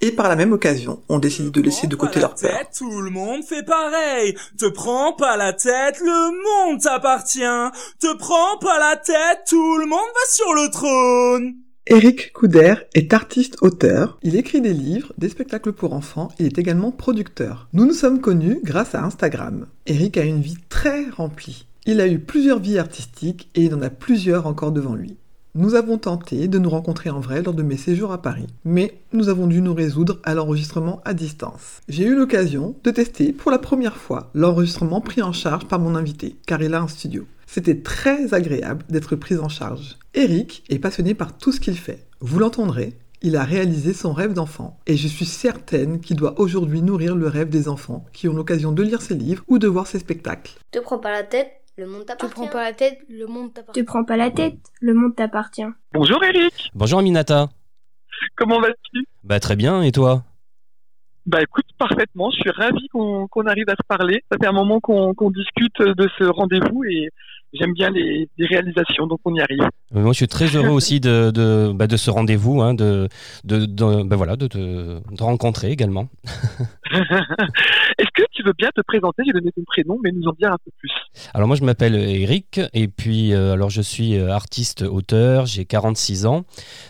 et par la même occasion ont décidé de laisser de côté leur peur. Tout le monde fait pareil. Te prends pas la tête, le monde t'appartient. Te prends pas la tête, tout le monde va sur le trône. Eric Couder est artiste-auteur. Il écrit des livres, des spectacles pour enfants. Il est également producteur. Nous nous sommes connus grâce à Instagram. Eric a une vie très remplie. Il a eu plusieurs vies artistiques et il en a plusieurs encore devant lui. Nous avons tenté de nous rencontrer en vrai lors de mes séjours à Paris, mais nous avons dû nous résoudre à l'enregistrement à distance. J'ai eu l'occasion de tester pour la première fois l'enregistrement pris en charge par mon invité, car il a un studio. C'était très agréable d'être pris en charge. Eric est passionné par tout ce qu'il fait. Vous l'entendrez, il a réalisé son rêve d'enfant, et je suis certaine qu'il doit aujourd'hui nourrir le rêve des enfants qui ont l'occasion de lire ses livres ou de voir ses spectacles. Te prends pas la tête, le monde t'appartient. Tu prends pas la tête, le monde t'appartient. Tu prends pas la tête, le monde t'appartient. Bonjour Eric. Bonjour Aminata. Comment vas-tu? Bah très bien, et toi? Bah écoute, parfaitement. Je suis ravi qu'on arrive à se parler. Ça fait un moment qu'on discute de ce rendez-vous et j'aime bien les, réalisations, donc on y arrive. Euh, moi, je suis très heureux aussi de, de, bah, de ce rendez-vous, hein, de, de, de bah, voilà, de te rencontrer également. Est-ce que tu veux bien te présenter? J'ai donné ton prénom, mais nous en dire un peu plus. Alors moi, je m'appelle Eric, et puis euh, alors je suis euh, artiste-auteur, j'ai 46 ans.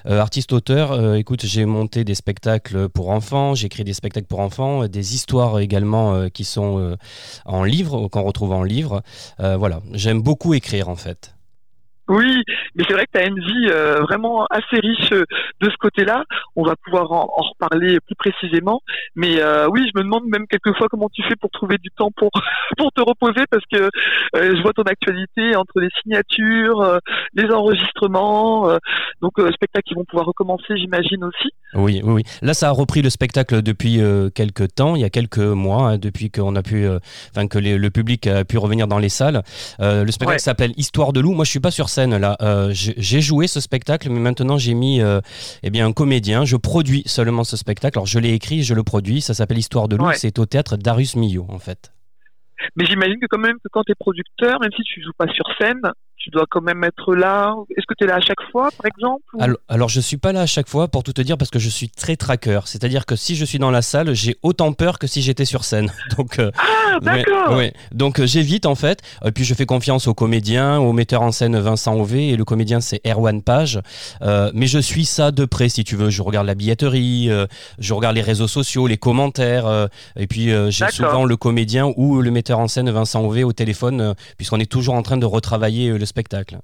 artiste-auteur, écoute, j'ai monté des spectacles pour enfants, j'ai écrit des spectacles pour enfants, des histoires également qui sont en livre, qu'on retrouve en livre. voilà, j'aime beaucoup écrire en fait. Oui, mais c'est vrai que tu as une vie euh, vraiment assez riche euh, de ce côté-là. On va pouvoir en, reparler plus précisément. Mais euh, oui, je me demande même quelquefois comment tu fais pour trouver du temps pour pour te reposer parce que je vois ton actualité entre les signatures, les enregistrements, donc spectacles qui vont pouvoir recommencer, j'imagine aussi. Oui, oui, oui. Là, ça a repris le spectacle depuis quelques temps, il y a quelques mois, hein, depuis qu'on a pu, enfin que le public a pu revenir dans les salles. le spectacle s'appelle Histoire de loup. Moi, je suis pas sur scène là. Euh, j'ai joué ce spectacle, mais maintenant j'ai mis euh, eh bien un comédien. Je produis seulement ce spectacle. Alors je l'ai écrit, je le produis. Ça s'appelle Histoire de loup. C'est au théâtre Darius Milhaud en fait. Mais j'imagine que quand même que quand tu es producteur, même si tu joues pas sur scène, tu dois quand même être là. Est-ce que tu es là à chaque fois, par exemple alors, alors, je suis pas là à chaque fois, pour tout te dire, parce que je suis très traqueur. C'est-à-dire que si je suis dans la salle, j'ai autant peur que si j'étais sur scène. Donc, euh, ah, d'accord ouais, Donc, euh, j'évite, en fait. Et puis, je fais confiance au comédien, au metteur en scène Vincent Ové, et le comédien, c'est Erwan Page. Euh, mais je suis ça de près, si tu veux. Je regarde la billetterie, je regarde les réseaux sociaux, les commentaires. et puis, j'ai souvent le comédien ou le metteur en scène Vincent Ové au téléphone, puisqu'on est toujours en train de retravailler le spectacle.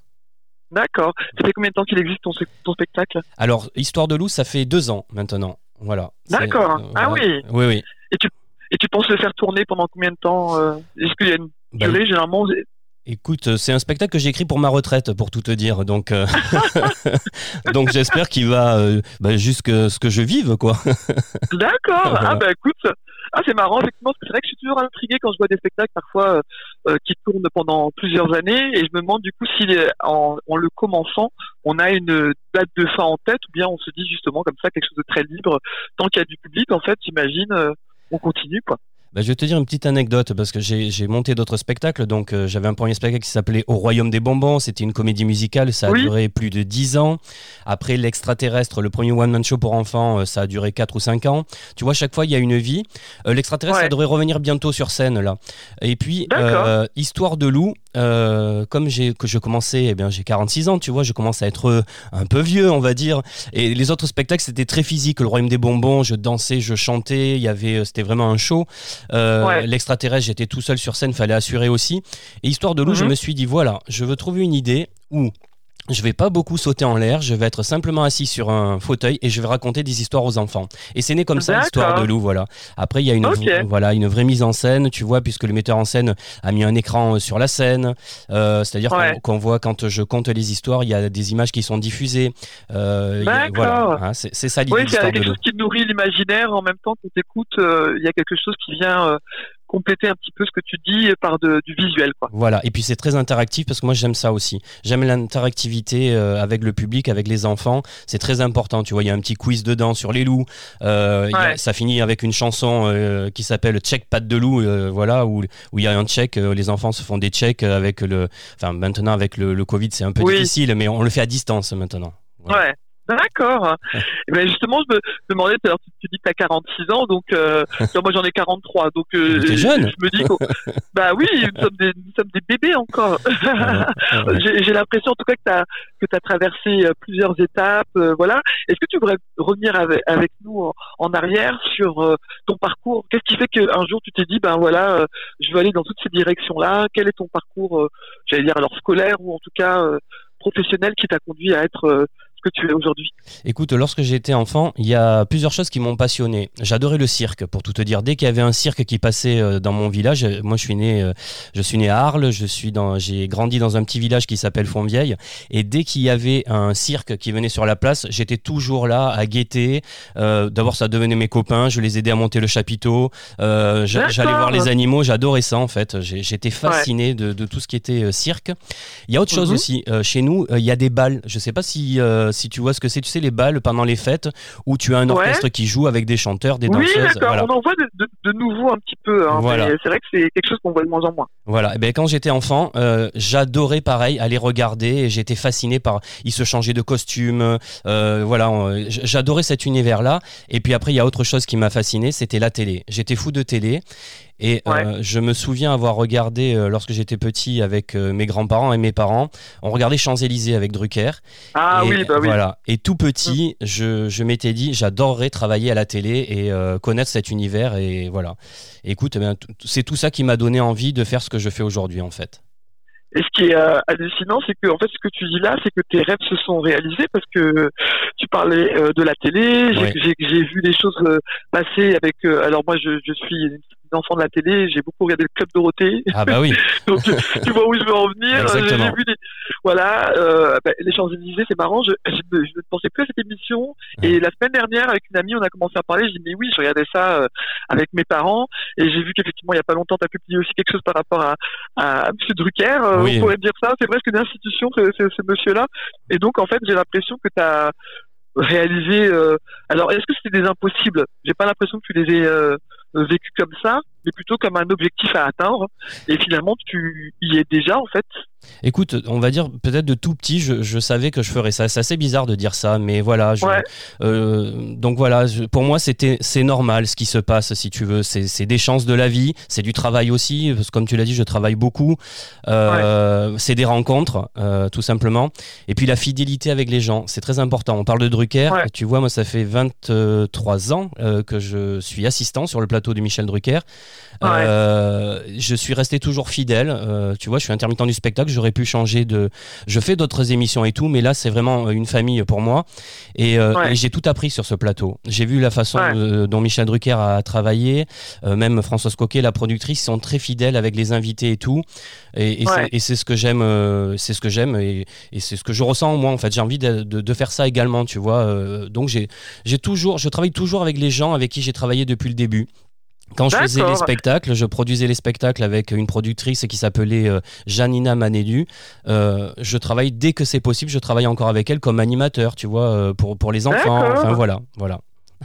D'accord. Ça fait combien de temps qu'il existe ton, ton, spectacle? Alors, Histoire de loup, ça fait deux ans maintenant. Voilà. D'accord. Euh, ah oui. Oui, oui. Et tu, et tu penses le faire tourner pendant combien de temps euh, Est-ce qu'il y a une bah, durée généralement Écoute, c'est un spectacle que j'ai écrit pour ma retraite, pour tout te dire. Donc, euh, donc j'espère qu'il va bah, jusqu'à ce que je vive, quoi. D'accord. Ah bah écoute, ah, c'est marrant, effectivement, parce que c'est vrai que je suis toujours intrigué quand je vois des spectacles parfois euh, euh, qui tournent pendant plusieurs années, et je me demande du coup si en, en, le commençant, on a une date de fin en tête, ou bien on se dit justement comme ça quelque chose de très libre, tant qu'il y a du public, en fait, j'imagine, euh, on continue, quoi. Bah, je vais te dire une petite anecdote parce que j'ai monté d'autres spectacles. Donc, euh, j'avais un premier spectacle qui s'appelait Au Royaume des Bonbons. C'était une comédie musicale. Ça a duré plus de 10 ans. Après, L'Extraterrestre, le premier one-man show pour enfants, euh, ça a duré 4 ou 5 ans. Tu vois, chaque fois, il y a une vie. Euh, L'Extraterrestre, ça devrait revenir bientôt sur scène, là. Et puis, Histoire de loup, comme que je commençais, eh bien, j'ai 46 ans, tu vois, je commence à être un peu vieux, on va dire. Et les autres spectacles, c'était très physique. Le Royaume des Bonbons, je dansais, je chantais. Il y avait, c'était vraiment un show. Euh, l'extraterrestre, j'étais tout seul sur scène, fallait assurer aussi. Et Histoire de loup, je mhm. me suis dit, voilà, je veux trouver une idée où je vais pas beaucoup sauter en l'air, je vais être simplement assis sur un fauteuil et je vais raconter des histoires aux enfants. Et c'est né comme ça l'histoire de loup, voilà. Après il y a une voilà une vraie mise en scène, tu vois, puisque le metteur en scène a mis un écran euh, sur la scène, euh, c'est-à-dire qu'on voit quand je compte les histoires, il y a des images qui sont diffusées. Euh, voilà, hein, c'est ça l'idée. Oui, il y a quelque chose qui nourrit l'imaginaire en même temps qu'on t'écoute. il y a quelque chose qui vient compléter un petit peu ce que tu dis par de, du visuel. Quoi. Voilà, et puis c'est très interactif parce que moi j'aime ça aussi. J'aime l'interactivité euh, avec le public, avec les enfants. C'est très important. Tu vois, il y a un petit quiz dedans sur les loups. Euh, ça finit avec une chanson euh, qui s'appelle Check Pat de loup, voilà, où il y a un check. les enfants se font des checks avec le. Enfin, maintenant avec le, Covid, c'est un peu difficile, mais on le fait à distance maintenant. Ouais. D'accord. Et ben justement, je me demandais, tu, tu dis que tu as 46 ans, donc euh, moi j'en ai 43, donc euh, jeune. je me dis que bah oui, nous sommes des, nous sommes des bébés encore. Ah ah j'ai l'impression en tout cas que tu as que traversé euh, plusieurs étapes, euh, voilà. Est-ce que tu voudrais revenir avec, avec nous en, arrière sur ton parcours? Qu'est-ce qui fait qu'un jour tu t'es dit ben voilà, je veux aller dans toutes ces directions-là? Quel est ton parcours, j'allais dire alors scolaire ou en tout cas professionnel qui t'a conduit à être tu es aujourd'hui Écoute, lorsque j'étais enfant, il y a plusieurs choses qui m'ont passionné. J'adorais le cirque, pour tout te dire. Dès qu'il y avait un cirque qui passait euh, dans mon village, euh, moi je suis né, euh, je suis né à Arles, je suis dans, j'ai grandi dans un petit village qui s'appelle Fontvieille, et dès qu'il y avait un cirque qui venait sur la place, j'étais toujours là à guetter. D'abord, ça devenait mes copains, je les aidais à monter le chapiteau, j'allais voir les animaux, j'adorais ça en fait. J'étais fasciné de, tout ce qui était cirque. Il y a autre chose mhm. aussi. chez nous, il y a des balles. Je sais pas si si tu vois ce que c'est. Tu sais, les balles pendant les fêtes où tu as un orchestre qui joue avec des chanteurs, des danseuses. Oui, d'accord. On en voit de, de, nouveau un petit peu. Hein, C'est vrai que c'est quelque chose qu'on voit de moins en moins. Voilà. Et eh ben, quand j'étais enfant, euh, j'adorais pareil aller regarder et j'étais fasciné par. Ils se changeaient de costume. Euh, voilà. J'adorais cet univers-là. Et puis après, il y a autre chose qui m'a fasciné, c'était la télé. J'étais fou de télé. Et euh, je me souviens avoir regardé, euh, lorsque j'étais petit, avec euh, mes grands-parents et mes parents, on regardait Champs-Élysées avec Drucker. Ah et, oui, bah oui. Voilà. Et tout petit, mm. je, je m'étais dit, j'adorerais travailler à la télé et connaître cet univers. Et voilà. écoute, eh c'est tout ça qui m'a donné envie de faire ce que je fais aujourd'hui, en fait. Et ce qui est euh, hallucinant, c'est que en fait, ce que tu dis là, c'est que tes rêves se sont réalisés parce que tu parlais euh, de la télé. J'ai vu des choses euh, passer avec. alors moi, je, je suis une enfant de la télé. J'ai beaucoup regardé le Club Dorothée. Ah bah oui. Donc tu vois où je veux en venir. J'ai vu des... Voilà, bah, les Champs Élysées, c'est marrant. Je, je, ne pensais plus à cette émission. Et la semaine dernière, avec une amie, on a commencé à parler. J'ai dit mais oui, je regardais ça avec mes parents et j'ai vu qu'effectivement, il y a pas longtemps, tu as publié aussi quelque chose par rapport à, à M. Drucker on pourrait dire ça. C'est presque une institution, ce, ce, monsieur-là. Et donc, en fait, j'ai l'impression que tu as réalisé. Euh, alors, est-ce que c'était des impossibles? J'ai pas l'impression que tu les aies euh, vécus comme ça, mais plutôt comme un objectif à atteindre. Et finalement, tu y es déjà, en fait. Écoute, on va dire peut-être de tout petit, je, savais que je ferais ça. C'est assez bizarre de dire ça, mais voilà. Euh, donc voilà, pour moi, c'était c'est normal ce qui se passe, si tu veux. C'est des chances de la vie, c'est du travail aussi, parce que comme tu l'as dit, je travaille beaucoup. Euh, c'est des rencontres, euh, tout simplement. Et puis la fidélité avec les gens, c'est très important. On parle de Drucker. Tu vois, moi, ça fait 23 ans que je suis assistant sur le plateau de Michel Drucker. Je suis resté toujours fidèle. tu vois, je suis intermittent du spectacle j'aurais pu changer de. Je fais d'autres émissions et tout, mais là, c'est vraiment une famille pour moi. Et, euh, j'ai tout appris sur ce plateau. J'ai vu la façon dont Michel Drucker a travaillé, euh, même Françoise Coquet, la productrice, sont très fidèles avec les invités et tout. Et, c'est ce que j'aime, euh, c'est ce que j'aime et, c'est ce que je ressens moi. En fait, j'ai envie de, de, faire ça également, tu vois. donc j'ai toujours, je travaille toujours avec les gens avec qui j'ai travaillé depuis le début. Quand je faisais les spectacles, je produisais les spectacles avec une productrice qui s'appelait euh, Janina Manedu. Euh, je travaille dès que c'est possible, je travaille encore avec elle comme animateur, tu vois, euh, pour, pour les enfants. Enfin voilà, voilà.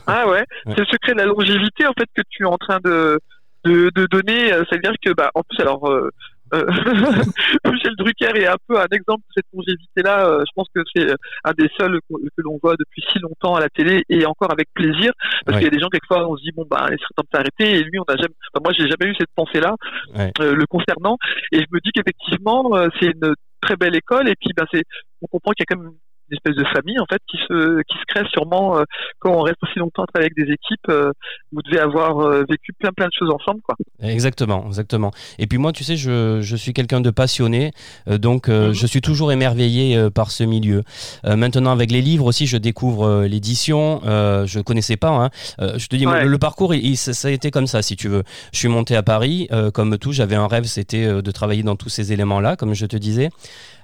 Ah ouais, c'est le secret de la longévité en fait que tu es en train de, de, de donner. C'est-à-dire que, bah, en plus, alors, euh, Michel Drucker est un peu un exemple de cette longévité-là. Euh, je pense que c'est un des seuls que l'on voit depuis si longtemps à la télé et encore avec plaisir, parce qu'il y a des gens quelquefois on se dit bon bah il serait temps de s'arrêter et lui on n'a jamais, enfin, moi j'ai jamais eu cette pensée-là euh, le concernant. Et je me dis qu'effectivement c'est une très belle école et puis bah c'est on comprend qu'il y a quand même une espèce de famille en fait qui se qui se crée sûrement euh, quand on reste aussi longtemps avec des équipes. Euh, vous devez avoir euh, vécu plein plein de choses ensemble, quoi. Exactement, exactement. Et puis moi, tu sais, je, je suis quelqu'un de passionné, donc mhm. je suis toujours émerveillé par ce milieu. maintenant, avec les livres aussi, je découvre l'édition. je connaissais pas. Hein. je te dis, le, parcours, il, ça a été comme ça, si tu veux. Je suis monté à Paris, comme tout, j'avais un rêve, c'était de travailler dans tous ces éléments-là, comme je te disais.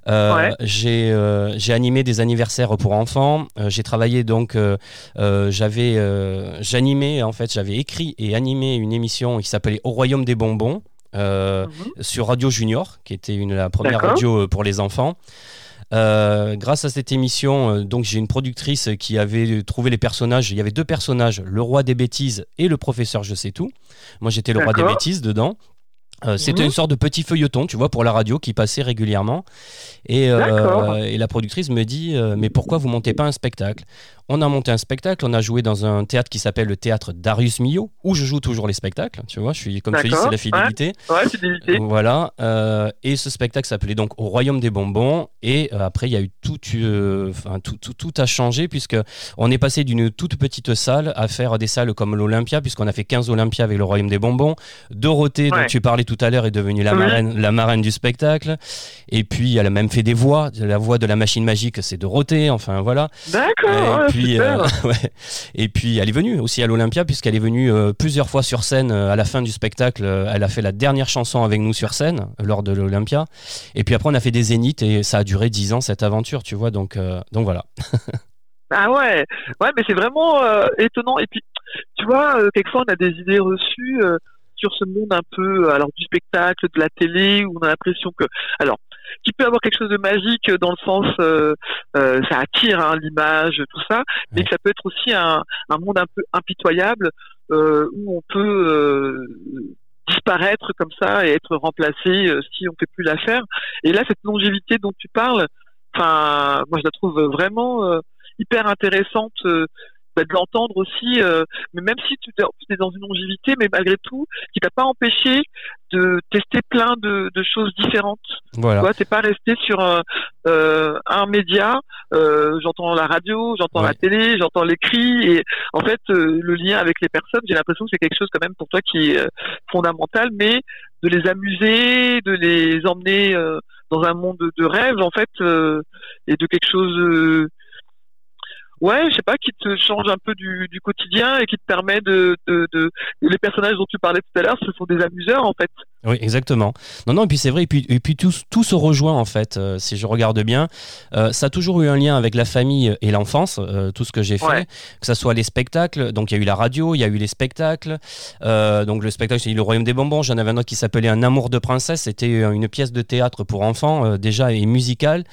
Euh, euh, j'ai animé des anniversaires pour enfants. Euh, j'ai travaillé donc, j'avais, j'animais en fait, j'avais écrit et animé une émission qui s'appelait Au Royaume des bonbons mhm. sur Radio Junior, qui était une, la première radio pour les enfants. grâce à cette émission, donc j'ai une productrice qui avait trouvé les personnages. Il y avait deux personnages, le roi des bêtises et le professeur je sais tout. Moi j'étais le roi des bêtises dedans. Euh, c'était une sorte de petit feuilleton, tu vois, pour la radio qui passait régulièrement. Et, euh, et la productrice me dit euh, Mais pourquoi vous montez pas un spectacle? On a monté un spectacle, on a joué dans un théâtre qui s'appelle le théâtre Darius Milhaud, où je joue toujours les spectacles. Tu vois, je suis comme je dis, c'est la fidélité. Ouais, fidélité. Voilà. Euh, et ce spectacle s'appelait donc Au Royaume des bonbons. Et euh, après, il y a eu tout, euh, tout, tout, tout, a changé puisque on est passé d'une toute petite salle à faire des salles comme l'Olympia, puisqu'on a fait 15 Olympia avec le Royaume des bonbons. Dorothée, dont tu parlais tout à l'heure, est devenue la marraine, la marraine du spectacle. Et puis, elle a même fait des voix. La voix de la machine magique, c'est Dorothée. Enfin, voilà. D'accord. Euh, et puis elle est venue aussi à l'Olympia puisqu'elle est venue euh, plusieurs fois sur scène euh, à la fin du spectacle. elle a fait la dernière chanson avec nous sur scène lors de l'Olympia. Et puis après on a fait des zéniths et ça a duré dix ans cette aventure, tu vois. Donc donc voilà. ah ouais, ouais, mais c'est vraiment étonnant. Et puis tu vois, quelquefois on a des idées reçues sur ce monde un peu alors du spectacle, de la télé, où on a l'impression que alors qui peut avoir quelque chose de magique dans le sens euh, euh, ça attire hein, l'image tout ça mais que ça peut être aussi un, un monde un peu impitoyable euh, où on peut disparaître comme ça et être remplacé si on fait plus l'affaire et là cette longévité dont tu parles enfin moi je la trouve vraiment hyper intéressante bah, de l'entendre aussi, euh, mais même si tu es dans une longévité, mais malgré tout, qui t'a pas empêché de tester plein de, choses différentes. Voilà. Tu t'es pas resté sur un, euh, un média. Euh, j'entends la radio, j'entends la télé, j'entends l'écrit, et en fait, le lien avec les personnes, j'ai l'impression que c'est quelque chose quand même pour toi qui est fondamental, mais de les amuser, de les emmener dans un monde de rêve en fait, et de quelque chose ouais, je sais pas, qui te change un peu du, du quotidien et qui te permet de, de, de, les personnages dont tu parlais tout à l'heure, ce sont des amuseurs en fait. Oui, exactement. Non, non, et puis c'est vrai, et puis, et puis tout, tout, se rejoint en fait, euh, si je regarde bien. Euh, ça a toujours eu un lien avec la famille et l'enfance, euh, tout ce que j'ai fait, que ce soit les spectacles, donc il y a eu la radio, il y a eu les spectacles, donc le spectacle c'est Le Royaume des Bonbons, j'en avais un autre qui s'appelait Un amour de princesse, c'était une pièce de théâtre pour enfants, déjà et musicale.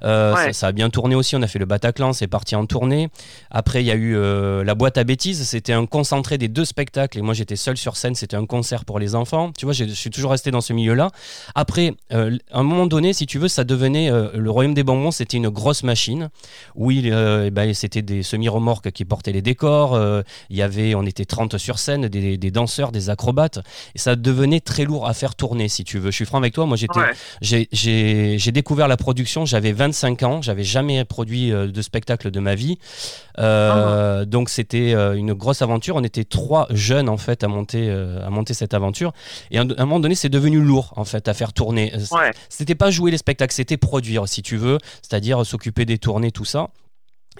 Ça, ça, a bien tourné aussi, on a fait le Bataclan, c'est parti en tournée. Après, il y a eu La boîte à bêtises, c'était un concentré des deux spectacles, et moi j'étais seul sur scène, c'était un concert pour les enfants. Tu vois, je suis toujours resté dans ce milieu-là. Après, euh, à un moment donné, si tu veux, ça devenait euh, le royaume des bonbons, c'était une grosse machine où euh, eh ben, c'était des semi-remorques qui portaient les décors. Il y avait, on était 30 sur scène, des, danseurs, des acrobates, et ça devenait très lourd à faire tourner, si tu veux. Je suis franc avec toi. Moi, j'étais, j'ai découvert la production. J'avais 25 ans, j'avais jamais produit de spectacle de ma vie, ah. donc c'était une grosse aventure. On était trois jeunes en fait à monter, à monter cette aventure, et à un moment donné, c'est devenu lourd en fait à faire tourner. Euh, c'était pas jouer les spectacles, c'était produire si tu veux, c'est-à-dire s'occuper des tournées, tout ça.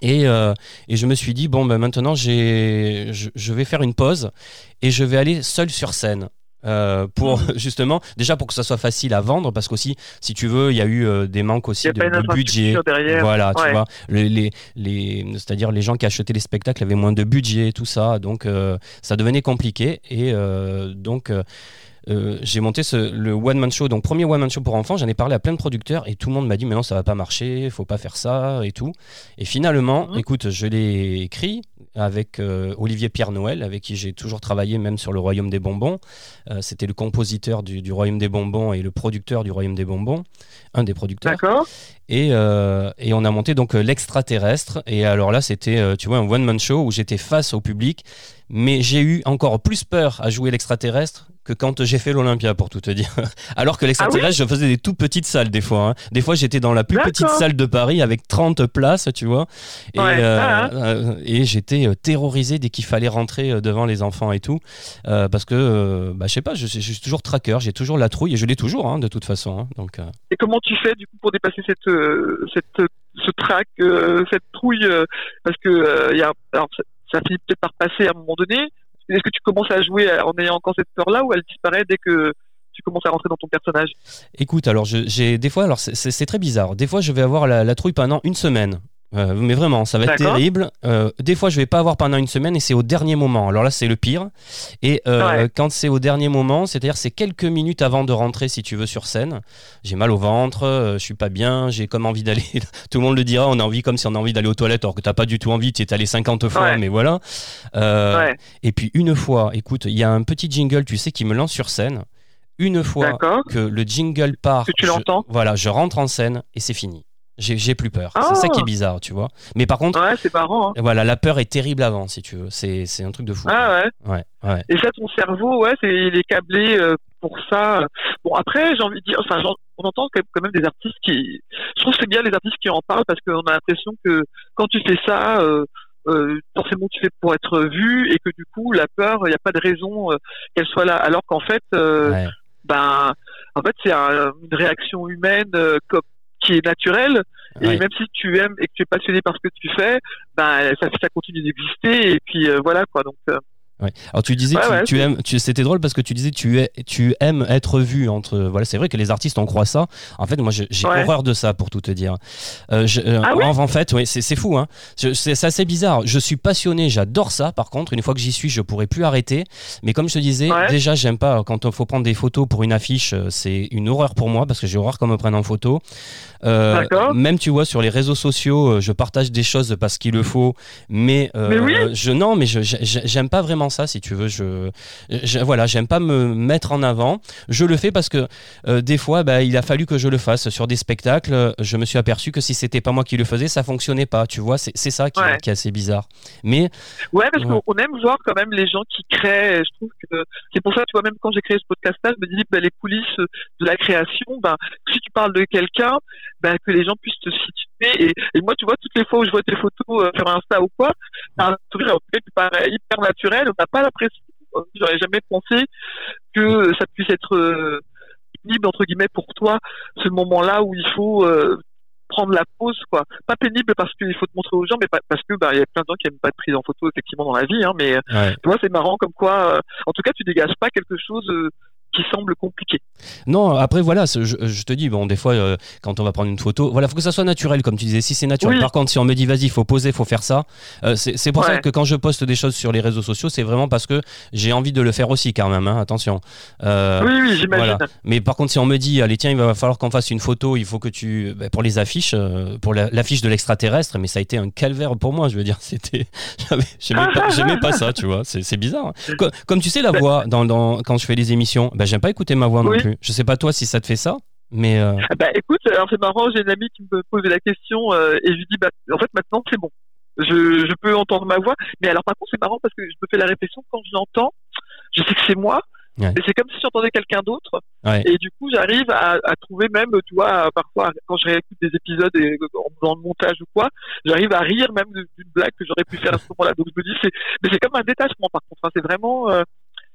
Et, euh, et, je me suis dit, bon, ben maintenant, je, je, vais faire une pause et je vais aller seul sur scène. Euh, pour mmh. justement déjà pour que ça soit facile à vendre parce qu'aussi si tu veux il y a eu des manques aussi de, budget voilà tu vois les, les, c'est-à-dire les gens qui achetaient les spectacles avaient moins de budget tout ça donc ça devenait compliqué et donc euh, j'ai monté le one man show, donc premier one man show pour enfants. J'en ai parlé à plein de producteurs et tout le monde m'a dit mais non ça va pas marcher, faut pas faire ça et tout. Et finalement, mhm. écoute, je l'ai écrit avec euh, Olivier Pierre Noël, avec qui j'ai toujours travaillé même sur le Royaume des bonbons. Euh, c'était le compositeur du, Royaume des bonbons et le producteur du Royaume des bonbons, un des producteurs. Et, et on a monté donc l'extraterrestre. Et alors là, c'était, tu vois, un one-man show où j'étais face au public mais j'ai eu encore plus peur à jouer l'extraterrestre que quand j'ai fait l'Olympia, pour tout te dire. Alors que l'extraterrestre, ah je faisais des tout petites salles des fois. Hein. Des fois, j'étais dans la plus petite salle de Paris avec 30 places, tu vois. Et, euh, ah, hein. euh, et j'étais euh, terrorisé dès qu'il fallait rentrer devant les enfants et tout. parce que, bah, je sais pas, je, suis toujours tracker, j'ai toujours la trouille et je l'ai toujours, hein, de toute façon. Donc, Et comment tu fais, du coup, pour dépasser cette, cette, ce trac, cette trouille Parce que, y a, alors, ça finit peut-être par passer à un moment donné. Est-ce que tu commences à jouer en ayant encore cette peur-là ou elle disparaît dès que tu commences à rentrer dans ton personnage? Écoute, alors j'ai des fois, alors c'est très bizarre. Des fois, je vais avoir la trouille pendant une semaine. Euh, mais vraiment, ça va être terrible. Euh, des fois, je vais pas avoir pendant une semaine et c'est au dernier moment. Alors là, c'est le pire. Et euh, quand c'est au dernier moment, c'est-à-dire c'est quelques minutes avant de rentrer, si tu veux, sur scène. J'ai mal au ventre, je suis pas bien, j'ai comme envie d'aller. Tout le monde le dira, on a envie comme si on a envie d'aller aux toilettes, alors que t'as pas du tout envie. Tu es allé 50 fois, mais voilà. Et puis une fois, écoute, il y a un petit jingle, tu sais, qui me lance sur scène. Une fois que le jingle part, tu l'entends. Voilà, je rentre en scène et c'est fini. J'ai plus peur. C'est ça qui est ah. bizarre, tu vois. Mais par contre, ouais, c'est marrant. Hein. Voilà, la peur est terrible avant, si tu veux. C'est un truc de fou. Ah ouais. ouais. Et ça, ton cerveau, ouais, c'est il est câblé euh, pour ça. Bon, après, j'ai envie de dire, enfin, on entend quand même des artistes qui. Je trouve que c'est bien les artistes qui en parlent parce qu'on a l'impression que quand tu fais ça. Euh, euh, forcément tu fais pour être vu et que du coup la peur il n'y a pas de raison qu'elle soit là alors qu'en fait ben en fait c'est une réaction humaine comme qui est naturel. Et même si tu aimes et que tu es passionné par ce que tu fais, ben ça, ça continue d'exister. Et puis euh, voilà quoi. Donc euh, alors tu disais que tu, aimes, tu, c'était drôle parce que tu disais tu, es, tu aimes être vu entre voilà c'est vrai que les artistes en croient ça. En fait moi j'ai horreur de ça pour tout te dire. Euh, euh ah en, fait oui c'est fou hein. C'est assez bizarre. Je suis passionné, j'adore ça. Par contre une fois que j'y suis je pourrais plus arrêter. Mais comme je te disais déjà j'aime pas quand il faut prendre des photos pour une affiche c'est une horreur pour moi parce que j'ai horreur qu'on me prenne en photo. Euh, même tu vois sur les réseaux sociaux euh, je partage des choses parce qu'il le faut mais, euh, je non mais je j'aime pas vraiment ça si tu veux je, voilà j'aime pas me mettre en avant. Je le fais parce que des fois bah, il a fallu que je le fasse sur des spectacles. Je me suis aperçu que si c'était pas moi qui le faisais ça fonctionnait pas tu vois c'est ça qui, qui, est assez bizarre. Mais ouais parce qu'on aime voir quand même les gens qui créent je trouve que c'est pour ça tu vois même quand j'ai créé ce podcast là je me dis bah, les coulisses de la création bah, si tu parles de quelqu'un ben, que les gens puissent te situer. Et, moi, tu vois, toutes les fois où je vois tes photos euh, sur Insta ou quoi, t'as un sourire qui paraît hyper naturel. On n'a pas l'impression, euh, j'aurais jamais pensé que ça puisse être euh, pénible entre guillemets pour toi ce moment-là où il faut prendre la pause quoi pas pénible parce qu'il faut te montrer aux gens mais parce que bah il y a plein de gens qui aiment pas être pris en photo effectivement dans la vie hein, mais tu vois c'est marrant comme quoi en tout cas tu dégages pas quelque chose qui semble compliqué. Non, après voilà, je, te dis, bon, des fois, euh, quand on va prendre une photo, voilà, faut que ça soit naturel, comme tu disais. Si c'est naturel, par contre, si on me dit, vas-y, faut poser, faut faire ça, euh, c'est pour ça que quand je poste des choses sur les réseaux sociaux, c'est vraiment parce que j'ai envie de le faire aussi, quand même, hein, attention. Euh, oui, oui, j'imagine. Mais par contre, si on me dit, allez, tiens, il va falloir qu'on fasse une photo, il faut que tu. Ben, pour les affiches, pour l'affiche de l'extraterrestre, mais ça a été un calvaire pour moi, je veux dire, c'était. J'aimais pas, pas, ça, tu vois, c'est bizarre. Hein. Comme, tu sais, la voix, dans, dans, quand je fais les émissions, ben, j'aime pas écouter ma voix non plus. Je sais pas toi si ça te fait ça, mais. Euh... Bah écoute, alors c'est marrant, j'ai une amie qui me posait la question euh, et je lui dis bah en fait maintenant c'est bon. Je, je peux entendre ma voix, mais alors par contre c'est marrant parce que je me fais la réflexion quand je l'entends, je sais que c'est moi, mais c'est comme si j'entendais quelqu'un d'autre. Et du coup, j'arrive à, à, trouver même, tu vois, parfois quand je réécoute des épisodes et en faisant le montage ou quoi, j'arrive à rire même d'une blague que j'aurais pu faire à ce moment-là. Donc je me dis, c'est, mais c'est comme un détachement par contre. Hein. C'est vraiment, euh,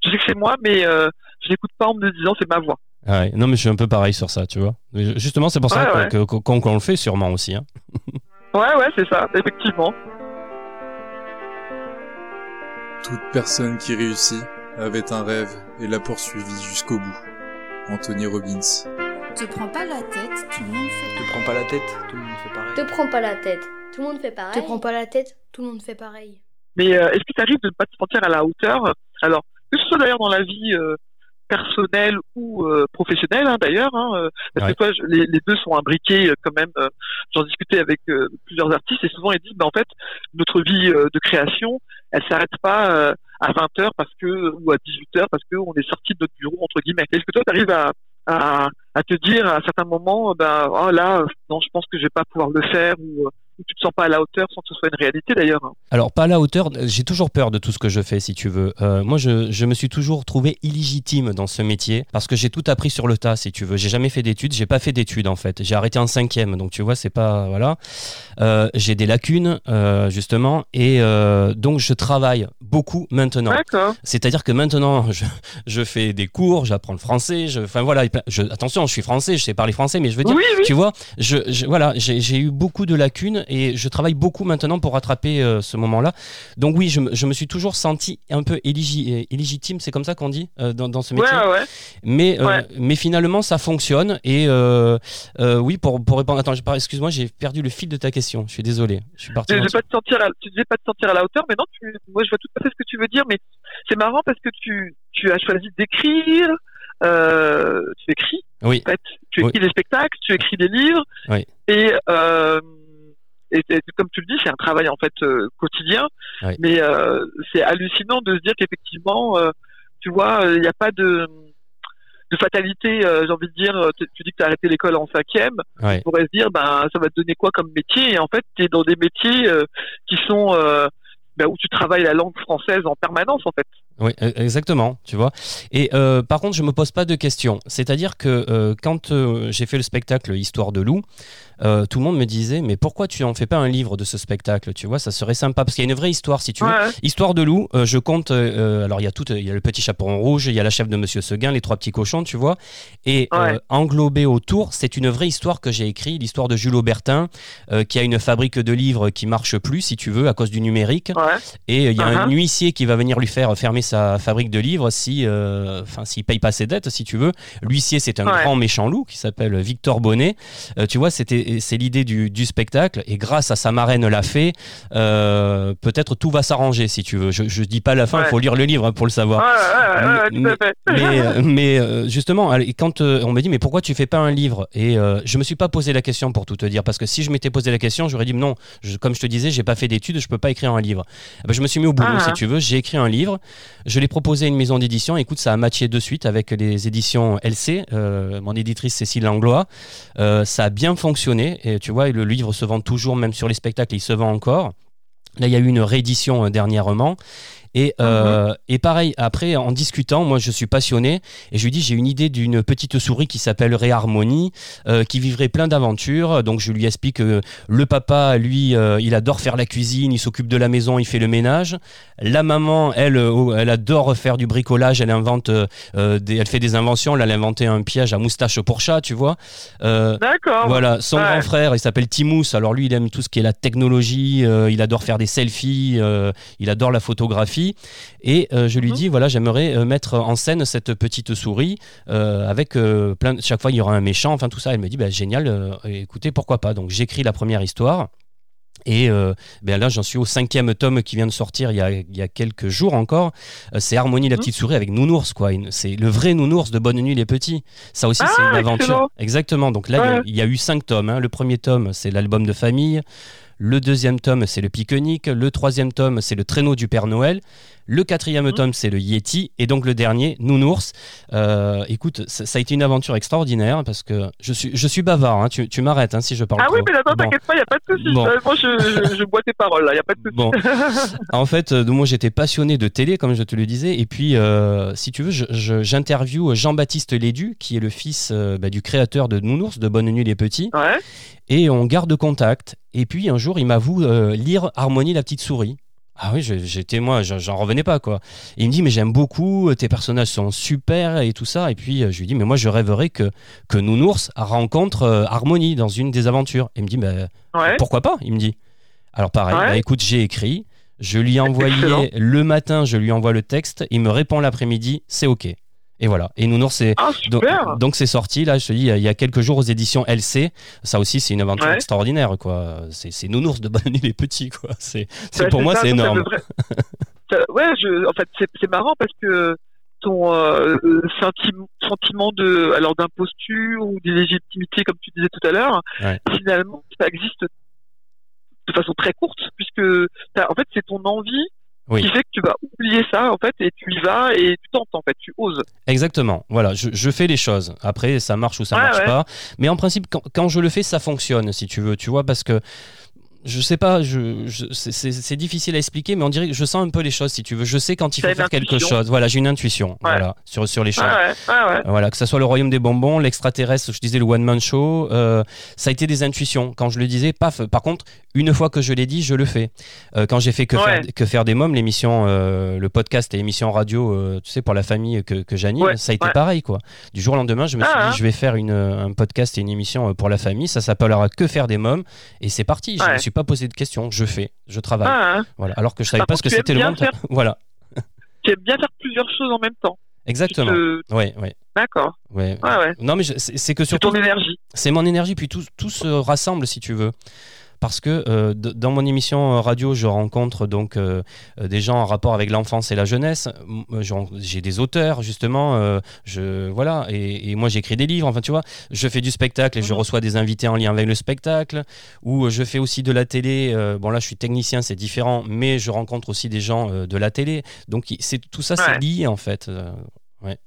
je sais que c'est moi, mais euh, je n'écoute pas en me disant c'est ma voix. Ah ouais. Non, mais je suis un peu pareil sur ça, tu vois. Justement, c'est pour ça qu'on le fait sûrement aussi. Hein. ouais, ouais, c'est ça, effectivement. Toute personne qui réussit avait un rêve et l'a poursuivi jusqu'au bout. Anthony Robbins. Te prends pas la tête, tout le monde fait. Te prends pas la tête, tout le monde fait pareil. Te prends pas la tête, tout le monde fait pareil. Te prends pas la tête, tout le monde fait pareil. Mais euh, est-ce qu'il t'arrive de ne pas te sentir à la hauteur? Alors, que ce soit d'ailleurs dans la vie euh, personnelle ou euh, professionnelle, hein, d'ailleurs, hein, parce que toi, les, les, deux sont imbriqués quand même. J'en discutais avec plusieurs artistes et souvent ils disent, bah, en fait, notre vie de création, elle s'arrête pas à 20 h parce que ou à 18 h parce qu'on est sorti de notre bureau entre guillemets. Est-ce que toi, tu arrives à, à, à te dire à un certain moment, ben oh là, non, je pense que je vais pas pouvoir le faire ou tu te sens pas à la hauteur sans que ce soit une réalité d'ailleurs. Hein. Alors pas à la hauteur, j'ai toujours peur de tout ce que je fais si tu veux. Euh, moi je, je, me suis toujours trouvé illégitime dans ce métier parce que j'ai tout appris sur le tas si tu veux. J'ai jamais fait d'études, j'ai pas fait d'études en fait. J'ai arrêté en cinquième donc tu vois c'est pas voilà. Euh, j'ai des lacunes euh, justement et donc je travaille beaucoup maintenant. C'est-à-dire que maintenant je, je, fais des cours, j'apprends le français, enfin voilà. Je, attention je suis français, je sais parler français mais je veux dire tu vois je, je voilà j'ai eu beaucoup de lacunes et je travaille beaucoup maintenant pour rattraper euh, ce moment-là. Donc oui, je, je, me suis toujours senti un peu illégitime, c'est comme ça qu'on dit euh, dans, ce métier. Ouais, ouais. Mais, euh, mais finalement, ça fonctionne. Et oui, pour, pour répondre, attends, excuse-moi, j'ai perdu le fil de ta question. Je suis désolé. Je suis parti. pas te sentir tu disais pas te sentir à la hauteur, mais non, moi je vois tout à fait ce que tu veux dire, mais c'est marrant parce que tu, tu as choisi d'écrire. tu écris, oui. en fait. tu écris des spectacles, tu écris des livres, oui. et et, comme tu le dis, c'est un travail en fait euh, quotidien, mais euh, c'est hallucinant de se dire qu'effectivement, euh, tu vois, il n'y a pas de de fatalité, j'ai envie de dire, tu, dis que tu as arrêté l'école en cinquième, on pourrait se dire, ben, ça va te donner quoi comme métier? Et en fait, tu es dans des métiers qui sont ben, où tu travailles la langue française en permanence, en fait. Oui, e, exactement, tu vois. Et euh, par contre, je me pose pas de questions. C'est-à-dire que euh, quand euh, j'ai fait le spectacle Histoire de loup, tout le monde me disait mais pourquoi tu en fais pas un livre de ce spectacle Tu vois, ça serait sympa parce qu'il y a une vraie histoire si tu veux. Histoire de loup, je compte. alors il y a tout, il y a le petit chaperon rouge, il y a la chef de Monsieur Seguin, les trois petits cochons, tu vois. Et englobé autour, c'est une vraie histoire que j'ai écrite, l'histoire de Jules Aubertin, qui a une fabrique de livres qui marche plus, si tu veux, à cause du numérique. Et il y a un uh-huh. huissier qui va venir lui faire fermer sa fabrique de livres si, euh, enfin, s'il paye pas ses dettes, si tu veux. L'huissier, c'est un grand méchant loup qui s'appelle Victor Bonnet. Euh, tu vois, c'était, c'est l'idée du, du, spectacle. Et grâce à sa marraine l'a fait, euh, peut-être tout va s'arranger, si tu veux. Je, je dis pas la fin, il faut lire le livre hein, pour le savoir. mais, mais justement, quand on me dit, mais pourquoi tu fais pas un livre? Et je me suis pas posé la question pour tout te dire, parce que si je m'étais posé la question, j'aurais dit non. comme je te disais, j'ai pas fait d'études, je peux pas écrire un livre. Eh ben, je me suis mis au boulot, ah. si tu veux. J'ai écrit un livre. Je l'ai proposé à une maison d'édition. Écoute, ça a matché de suite avec les éditions LC. Euh, mon éditrice Cécile Langlois. Euh, ça a bien fonctionné. Et tu vois, le livre se vend toujours, même sur les spectacles, il se vend encore. Là, il y a eu une réédition euh, dernièrement. Et, euh, mhm. et pareil, après, en discutant, moi je suis passionné et je lui dis j'ai une idée d'une petite souris qui s'appellerait Harmonie, euh, qui vivrait plein d'aventures. Donc je lui explique que le papa, lui, euh, il adore faire la cuisine, il s'occupe de la maison, il fait le ménage. La maman, elle, elle adore faire du bricolage, elle invente, des, elle fait des inventions. Là, elle a inventé un piège à moustache pour chat, tu vois. D'accord. Voilà, son grand frère, il s'appelle Timous. Alors lui, il aime tout ce qui est la technologie, il adore faire des selfies, il adore la photographie. Et euh, je lui mhm. dis voilà, j'aimerais euh, mettre en scène cette petite souris euh, avec plein. chaque fois, il y aura un méchant, enfin tout ça. Elle me dit bah, génial, écoutez, pourquoi pas. Donc j'écris la première histoire. Et ben là, j'en suis au cinquième tome qui vient de sortir il y a, il y a quelques jours encore. c'est Harmonie la mhm. petite souris avec Nounours, quoi. C'est le vrai Nounours de Bonne Nuit les Petits. Ça aussi, c'est une ah, aventure. Exactement. Donc là, il, y a, eu cinq tomes. Hein. Le premier tome, c'est l'album de famille. Le deuxième tome, c'est le pique-nique. Le troisième tome, c'est le traîneau du Père Noël. Le quatrième mmh. tome, c'est le Yeti. Et donc le dernier, Nounours. Euh, écoute, ça, a été une aventure extraordinaire parce que je suis, je suis bavard. Hein. Tu, tu m'arrêtes hein, si je parle. Ah oui, mais attends, t'inquiète pas, il n'y a pas de souci. Euh, moi, je, je, bois tes paroles, il n'y a pas de souci. Bon. en fait, euh, moi, j'étais passionné de télé, comme je te le disais. Et puis, si tu veux, j'interviewe Jean-Baptiste Lédu, qui est le fils bah, du créateur de Nounours, de Bonne Nuit les Petits. Ouais et on garde contact. Et puis un jour, il m'avoue lire Harmonie la petite souris. Ah oui, j'étais moi, j'en revenais pas quoi. il me dit mais j'aime beaucoup, tes personnages sont super et tout ça. Et puis euh, je lui dis mais moi je rêverais que que Nounours rencontre euh, Harmonie dans une des aventures. Et il me dit mais pourquoi pas Il me dit. Alors pareil, bah, écoute j'ai écrit, je lui ai envoyé le matin, je lui envoie le texte, il me répond l'après-midi, c'est ok. Et voilà. Et Nounours, c'est ah, donc c'est sorti là. Je te dis, il y a quelques jours aux éditions LC. Ça aussi, c'est une aventure extraordinaire, quoi. C'est Nounours de Bonne Nuit les petits, quoi. C'est pour moi, c'est énorme. ouais, je, en fait, c'est marrant parce que ton euh, sentiment de alors d'imposture ou d'illégitimité, comme tu disais tout à l'heure, finalement, ça existe de façon très courte puisque en fait, c'est ton envie qui fait que tu vas oublier ça en fait et tu y vas et tu tentes en fait, tu oses. Exactement. Voilà, je, fais les choses. Après, ça marche ou ça marche pas. Mais en principe, quand, quand, je le fais, ça fonctionne, si tu veux, tu vois, parce que je sais pas, je, c'est difficile à expliquer, mais on dirait que je sens un peu les choses, si tu veux. Je sais quand il faut faire quelque chose. Voilà, j'ai une intuition, voilà, sur, sur les choses. voilà, que ce soit le royaume des bonbons, l'extraterrestre, je disais le one man show, euh, ça a été des intuitions. Quand je le disais, paf. Par contre, une fois que je l'ai dit, je le fais. Euh, quand j'ai fait que, faire, que faire des mômes, l'émission, euh, le podcast et l'émission radio, tu sais, pour la famille que, que j'anime, ça a été pareil, quoi. Du jour au lendemain, je me suis ah, dit, je vais faire une, un podcast et une émission pour la famille. Ça s'appellera Que faire des mômes, et c'est parti. Je me suis pas posé de questions, je fais, je travaille. Ah, hein. voilà. Alors que je savais pas ce que c'était le monde. voilà. Tu aimes bien faire plusieurs choses en même temps. Exactement. Ouais, ouais. D'accord. Ouais. ouais. Non, mais c'est que surtout. C'est ton énergie. C'est mon énergie, puis tout, tout se rassemble si tu veux parce que euh, dans mon émission euh, radio, je rencontre donc euh, des gens en rapport avec l'enfance et la jeunesse. J'ai des auteurs justement, je voilà, et, moi j'écris des livres. Enfin, tu vois, je fais du spectacle et je mhm. reçois des invités en lien avec le spectacle. Ou je fais aussi de la télé. bon là, je suis technicien, c'est différent, mais je rencontre aussi des gens de la télé. Donc c'est tout ça, c'est lié en fait. ouais.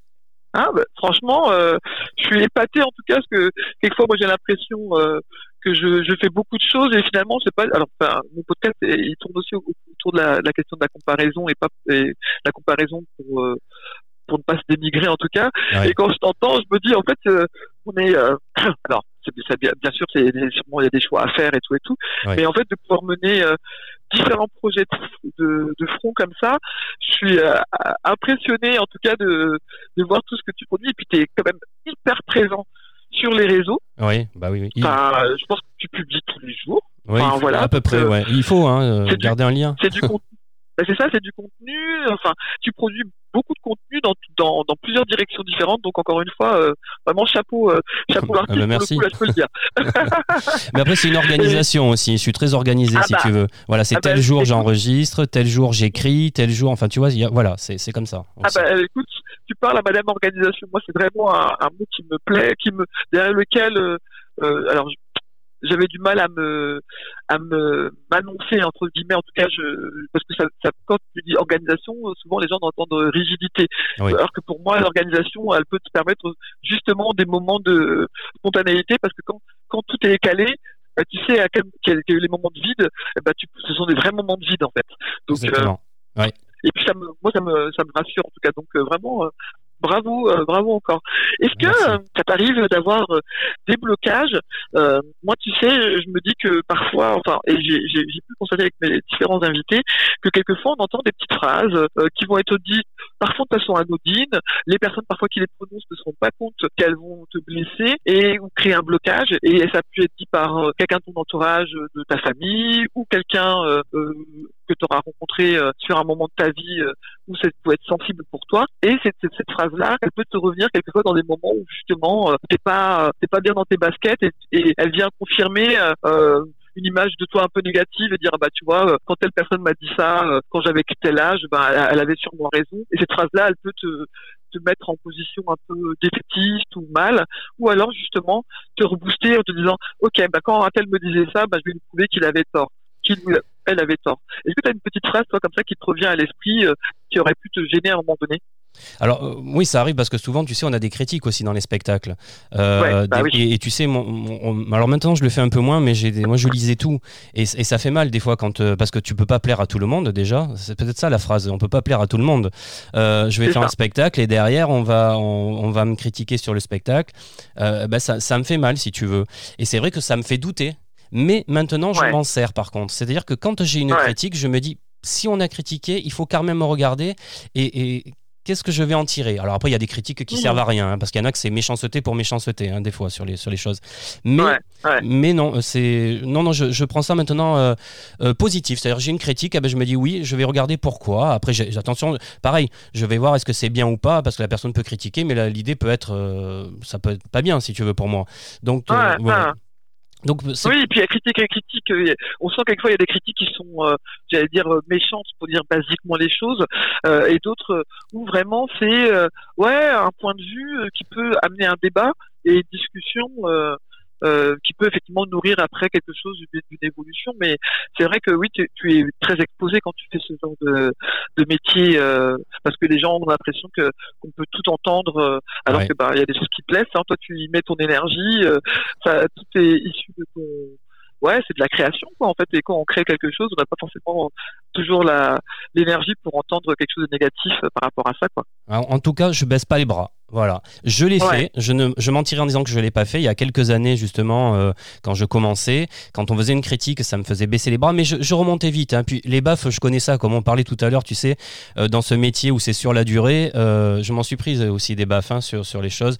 Ah, bah, franchement, je suis épaté en tout cas parce que quelquefois moi j'ai l'impression que je, je, fais beaucoup de choses et finalement c'est pas alors enfin, mon podcast il tourne aussi autour de la, la, question de la comparaison et pas la comparaison pour euh, pour ne pas se dénigrer en tout cas. Et quand je t'entends je me dis en fait euh, on est euh, alors c'est, bien, bien sûr c'est sûrement il y a des choix à faire et tout et tout. Mais en fait de pouvoir mener différents projets de, de, front comme ça je suis impressionné en tout cas de de voir tout ce que tu produis. Et puis tu es quand même hyper présent sur les réseaux. Oui, bah oui. oui. je pense que tu publies tous les jours. Oui, voilà, à peu près, ouais. Il faut hein, euh, garder un lien. C'est du contenu bah, c'est ça, c'est du contenu. Enfin, tu produis beaucoup de contenu dans, dans, dans plusieurs directions différentes. Donc encore une fois, euh, vraiment chapeau, euh, chapeau l'artiste. Ah bah merci. Coup, là, je peux le dire. Mais après, c'est une organisation aussi. Je suis très organisé, ah si bah. tu veux. Voilà, c'est ah tel jour j'enregistre, tel jour j'écris, tel jour. Enfin, tu vois, y a, voilà, c'est comme ça. Ah bah écoute, tu parles à Madame Organisation. Moi, c'est vraiment un, un, mot qui me plaît, qui me derrière lequel. Euh, euh alors, j'avais du mal à me à me m'annoncer entre guillemets en tout cas je parce que ça, ça quand tu dis organisation souvent les gens entendent rigidité alors que pour moi l'organisation elle peut te permettre justement des moments de spontanéité parce que quand quand tout est calé bah, tu sais à quel, quel, quel les moments de vide bah, tu, ce sont des vrais moments de vide en fait donc euh, et puis ça me moi ça me ça me rassure en tout cas donc euh, vraiment euh, bravo, euh, bravo encore. Est-ce que euh, ça t'arrive d'avoir euh, des blocages? Moi, tu sais, je me dis que parfois, enfin, et j'ai pu constater avec mes différents invités que quelquefois on entend des petites phrases qui vont être dites parfois de façon anodine. Les personnes parfois qui les prononcent ne se rendent pas compte qu'elles vont te blesser et ou créer un blocage. Et ça peut être dit par quelqu'un de ton entourage, de ta famille ou quelqu'un que tu auras rencontré sur un moment de ta vie où ça peut être sensible pour toi. Et cette, cette phrase-là, elle peut te revenir quelquefois dans des moments où justement euh, t'es pas t'es pas bien dans tes baskets et, elle vient confirmer euh, euh, une image de toi un peu négative et dire bah tu vois quand telle personne m'a dit ça quand j'avais tel âge bah elle avait sûrement raison et cette phrase là elle peut te te mettre en position un peu défaitiste ou mal ou alors justement te rebooster en te disant ok bah quand un me disait ça bah je vais lui prouver qu'il avait tort elle avait tort. Est-ce que tu as une petite phrase, toi, comme ça, qui te revient à l'esprit, euh, qui aurait pu te gêner à un moment donné? Alors euh, oui, ça arrive parce que souvent, tu sais, on a des critiques aussi dans les spectacles. Euh, bah et, tu sais, alors maintenant, je le fais un peu moins, mais moi, je lisais tout, et, ça fait mal des fois quand parce que tu peux pas plaire à tout le monde déjà. C'est peut-être ça la phrase. On peut pas plaire à tout le monde. je vais faire un spectacle et derrière, on va on, va me critiquer sur le spectacle. bah, ça, ça me fait mal si tu veux. Et c'est vrai que ça me fait douter mais maintenant, je m'en sers par contre. C'est-à-dire que quand j'ai une critique, je me dis, si on a critiqué, il faut quand même me regarder et, qu'est-ce que je vais en tirer? Alors après, il y a des critiques qui servent à rien, hein, parce qu'il y en a que c'est méchanceté pour méchanceté, hein, des fois, sur les, sur les choses. Mais, mais non, c'est non, non, je, prends ça maintenant euh, euh, positif. C'est-à-dire, j'ai une critique, eh ben, je me dis oui, je vais regarder pourquoi. Après, attention, pareil, je vais voir est-ce que c'est bien ou pas, parce que la personne peut critiquer, mais l'idée peut être, euh, ça peut être pas bien, si tu veux, pour moi. Donc, oui, et puis la critique, la critique, euh, on sent quelquefois il y a des critiques qui sont, euh, j'allais dire, euh, méchantes pour dire basiquement les choses, et d'autres où vraiment c'est, ouais, un point de vue qui peut amener un débat et une discussion euh, qui peut effectivement nourrir après quelque chose d'une évolution. Mais c'est vrai que oui, tu, tu, es très exposé quand tu fais ce genre de, de métier, euh, parce que les gens ont l'impression que qu'on peut tout entendre, euh, alors que bah il y a des choses qui te plaisent. Hein. Toi, tu y mets ton énergie, ça, tout est issu de ton ouais, c'est de la création, quoi, en fait. Et quand on crée quelque chose, on n'a pas forcément toujours la, l'énergie pour entendre quelque chose de négatif par rapport à ça, quoi. En tout cas, je baisse pas les bras. Voilà, je l'ai fait. Je ne, je mentirais en disant que je l'ai pas fait. Il y a quelques années justement, euh, quand je commençais, quand on faisait une critique, ça me faisait baisser les bras, mais je, remontais vite. Hein. Puis les baffes, je connais ça, comme on parlait tout à l'heure. Tu sais, euh, dans ce métier où c'est sur la durée, euh, je m'en suis prise aussi des baffes hein, sur sur les choses,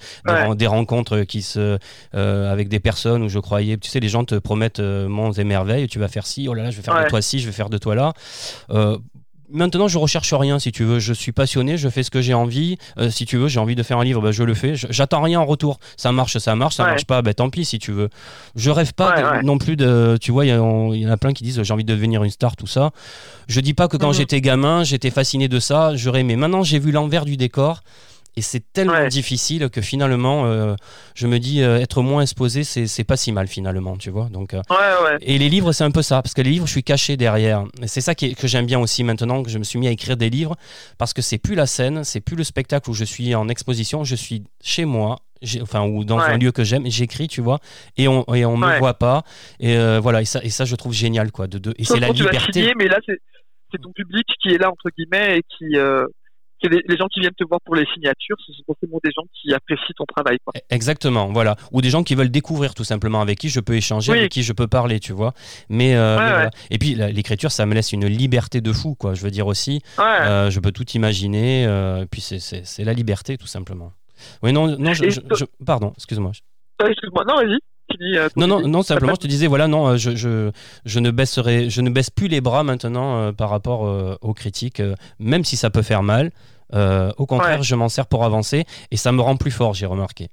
des, rencontres qui se avec des personnes où je croyais. Tu sais, les gens te promettent monts et merveilles. Tu vas faire ci, oh là là, je vais faire de toi ci, je vais faire de toi là maintenant, je recherche rien, si tu veux. Je suis passionné, je fais ce que j'ai envie. Euh, si tu veux, j'ai envie de faire un livre, bah, je le fais. J'attends rien en retour. Ça marche, ça marche, ça marche pas, bah, tant pis, si tu veux. Je rêve pas non plus de. Tu vois, il y, en a plein qui disent j'ai envie de devenir une star, tout ça. Je dis pas que quand mhm. j'étais gamin, j'étais fasciné de ça, j'aurais aimé. Maintenant, j'ai vu l'envers du décor. Et c'est tellement difficile que finalement, euh, je me dis euh, être moins exposé, c'est pas si mal finalement, tu vois. Donc, euh, Et les livres, c'est un peu ça, parce que les livres, je suis caché derrière. Et c'est ça qui que j'aime bien aussi maintenant que je me suis mis à écrire des livres, parce que c'est plus la scène, c'est plus le spectacle où je suis en exposition, je suis chez moi, enfin ou dans un lieu que j'aime j'écris tu vois et on et on me voit pas. Et voilà et ça et ça je trouve génial quoi de, de et c'est la liberté. mais là c'est ton public qui est là entre guillemets et qui les, gens qui viennent te voir pour les signatures, ce sont forcément des gens qui apprécient ton travail. Quoi. Exactement, voilà. Ou des gens qui veulent découvrir tout simplement, avec qui je peux échanger, avec qui je peux parler, tu vois. Mais, euh, Et puis l'écriture, ça me laisse une liberté de fou, quoi. Je veux dire aussi, euh, je peux tout imaginer, euh, puis c'est la liberté, tout simplement. Oui, non, non je, pardon, excuse-moi. Excuse-moi, non, vas-y. Non, non, non, simplement, je te disais, voilà, non, je, je, je, ne baisserai, je ne baisse plus les bras maintenant par rapport aux critiques, même si ça peut faire mal. Euh, au contraire, je m'en sers pour avancer et ça me rend plus fort, j'ai remarqué.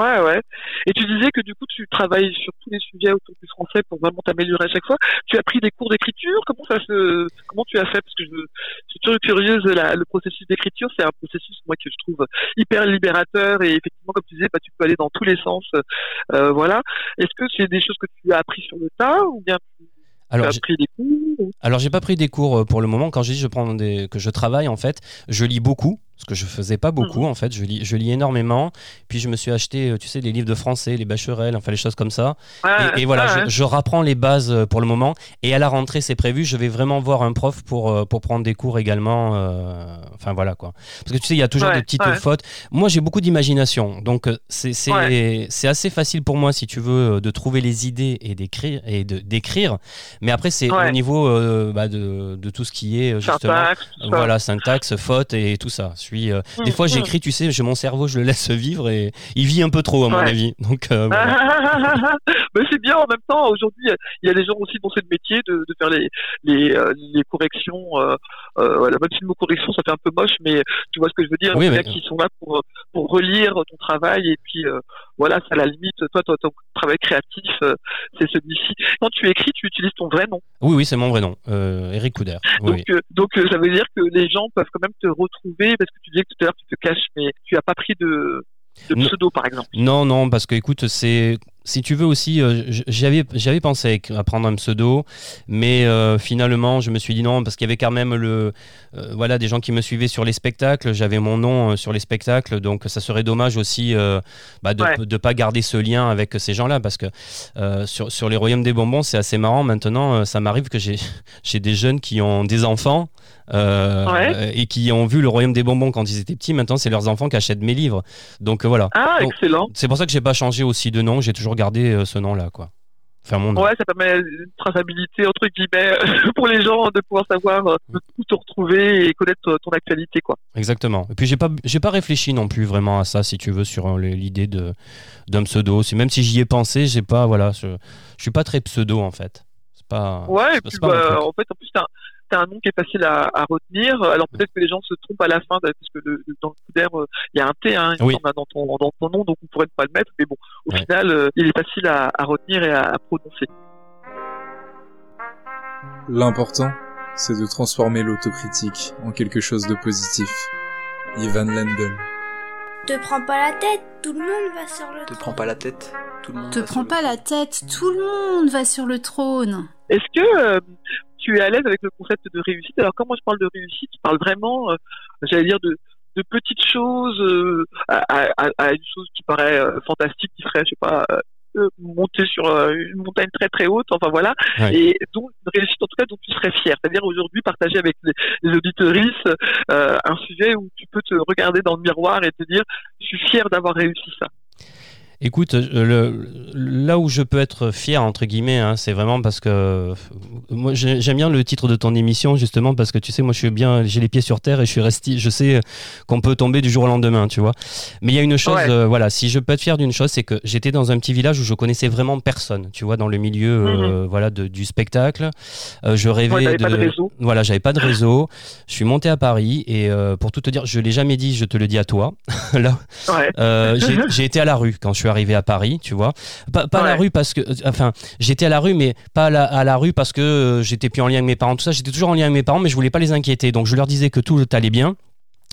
Ouais, ouais. Et tu disais que du coup, tu travailles sur tous les sujets autour du français pour vraiment t'améliorer à chaque fois. Tu as pris des cours d'écriture? Comment ça se, comment tu as fait? Parce que je, suis toujours curieuse. le processus d'écriture, c'est un processus moi que je trouve hyper libérateur et effectivement, comme tu disais, bah, tu peux aller dans tous les sens. Euh, voilà. Est-ce que c'est des choses que tu as appris sur le tas ou bien alors, j'ai pris des cours? Alors, j'ai pas pris des cours euh, pour le moment. Quand je dis je prends des... que je travaille, en fait, je lis beaucoup ce que je faisais pas beaucoup mhm. en fait. Je lis, je lis énormément. Puis je me suis acheté, euh, tu sais, les livres de français, les Bacherel, enfin les choses comme ça. et, voilà, je, rapprends les bases euh, pour le moment. Et à la rentrée, c'est prévu. Je vais vraiment voir un prof pour euh, pour prendre des cours également. enfin voilà quoi. Parce que tu sais, il y a toujours des petites fautes. Moi, j'ai beaucoup d'imagination, donc c'est c'est assez facile pour moi, si tu veux, de trouver les idées et d'écrire et de d'écrire. Mais après, c'est au niveau bah, de, de tout ce qui est justement, syntaxe, voilà, syntaxe, faute et tout ça. Euh, mm, des fois, mm. j'écris, tu sais, j'ai mon cerveau, je le laisse vivre et il vit un peu trop, à mon avis. Donc, euh, Mais c'est bien en même temps. Aujourd'hui, il y a des gens aussi dans ce métier de, de faire les, les, euh, les corrections. Euh, voilà, même si le mot correction, ça fait un peu moche, mais tu vois ce que je veux dire. Oui, mais... qui sont là pour, pour relire ton travail et puis voilà, c'est à la limite. Toi, toi, ton travail créatif, c'est celui-ci. Quand tu écris, tu utilises ton vrai nom. Oui, oui, c'est mon vrai nom, Eric Couder. donc, donc, ça veut dire que les gens peuvent quand même te retrouver parce que tu disais que tout à l'heure tu te caches, mais tu as pas pris de, de pseudo, par exemple. Non, non, parce que écoute, c'est si tu veux aussi, euh, j'avais j'avais pensé à prendre un pseudo, mais euh, finalement je me suis dit non parce qu'il y avait quand même le euh, voilà des gens qui me suivaient sur les spectacles, j'avais mon nom sur les spectacles, donc ça serait dommage aussi bah, de ne pas garder ce lien avec ces gens-là parce que sur, sur les royaumes des bonbons c'est assez marrant. Maintenant, ça m'arrive que j'ai j'ai des jeunes qui ont des enfants et qui ont vu le royaume des bonbons quand ils étaient petits. Maintenant, c'est leurs enfants qui achètent mes livres. Donc voilà. Ah, excellent. C'est pour ça que j'ai pas changé aussi de nom. J'ai toujours garder euh, ce nom-là, quoi. Enfin, mon Ouais, ça permet une traçabilité entre guillemets pour les gens de pouvoir savoir euh, où te retrouver et connaître ton actualité, quoi. Exactement. Et puis j'ai pas j'ai pas réfléchi non plus vraiment à ça, si tu veux, sur euh, l'idée de d'un pseudo. Même si j'y ai pensé, j'ai pas voilà, je, je suis pas très pseudo en fait. C'est pas. Ouais, et puis bah, en fait, en plus c'est un nom qui est facile à, à retenir. Alors peut-être que les gens se trompent à la fin parce que le, dans le coup d'air, euh, il y a un T hein, dans, ton, dans ton nom, donc on pourrait ne pas le mettre. Mais bon, au final, euh, il est facile à, à retenir et à, à prononcer. L'important, c'est de transformer l'autocritique en quelque chose de positif. Ivan Lendl. Te prends pas la tête, tout le monde va sur le Te trône. prends pas la tête, tout le monde. Te va sur prends le pas la tête, tout le monde va sur le trône. Est-ce que euh, tu es à l'aise avec le concept de réussite Alors quand moi je parle de réussite, je parle vraiment, euh, j'allais dire, de, de petites choses euh, à, à- à une chose qui paraît euh, fantastique, qui serait, je sais pas, monter sur une montagne très très haute, enfin voilà, Ouais. et donc une réussite en tout cas dont tu serais fier. C'est-à-dire aujourd'hui partager avec les, les auditeuristes un sujet où tu peux te regarder dans le miroir et te dire, je suis fier d'avoir réussi ça. Écoute, euh, le, là où je peux être fier, entre guillemets, hein, c'est vraiment parce que euh, moi j'ai- j'aime bien le titre de ton émission, justement, parce que tu sais, moi je suis bien, j'ai les pieds sur terre et je suis resté, je sais qu'on peut tomber du jour au lendemain, tu vois. Mais il y a une chose, Ouais. euh, voilà, si je peux être fier d'une chose, c'est que j'étais dans un petit village où je connaissais vraiment personne, tu vois, dans le milieu, euh, voilà, de- du spectacle. Euh, je rêvais Ouais, de, pas de réseau. voilà, j'avais pas de réseau. Je suis monté à Paris et euh, pour tout te dire, je l'ai jamais dit, je te le dis à toi. là, Ouais. euh, j'ai été à la rue quand je suis arrivé à Paris, tu vois. Pas, pas à la rue parce que, euh, enfin, j'étais à la rue, mais pas à la, à la rue parce que euh, j'étais plus en lien avec mes parents, tout ça. J'étais toujours en lien avec mes parents, mais je voulais pas les inquiéter. Donc je leur disais que tout allait bien.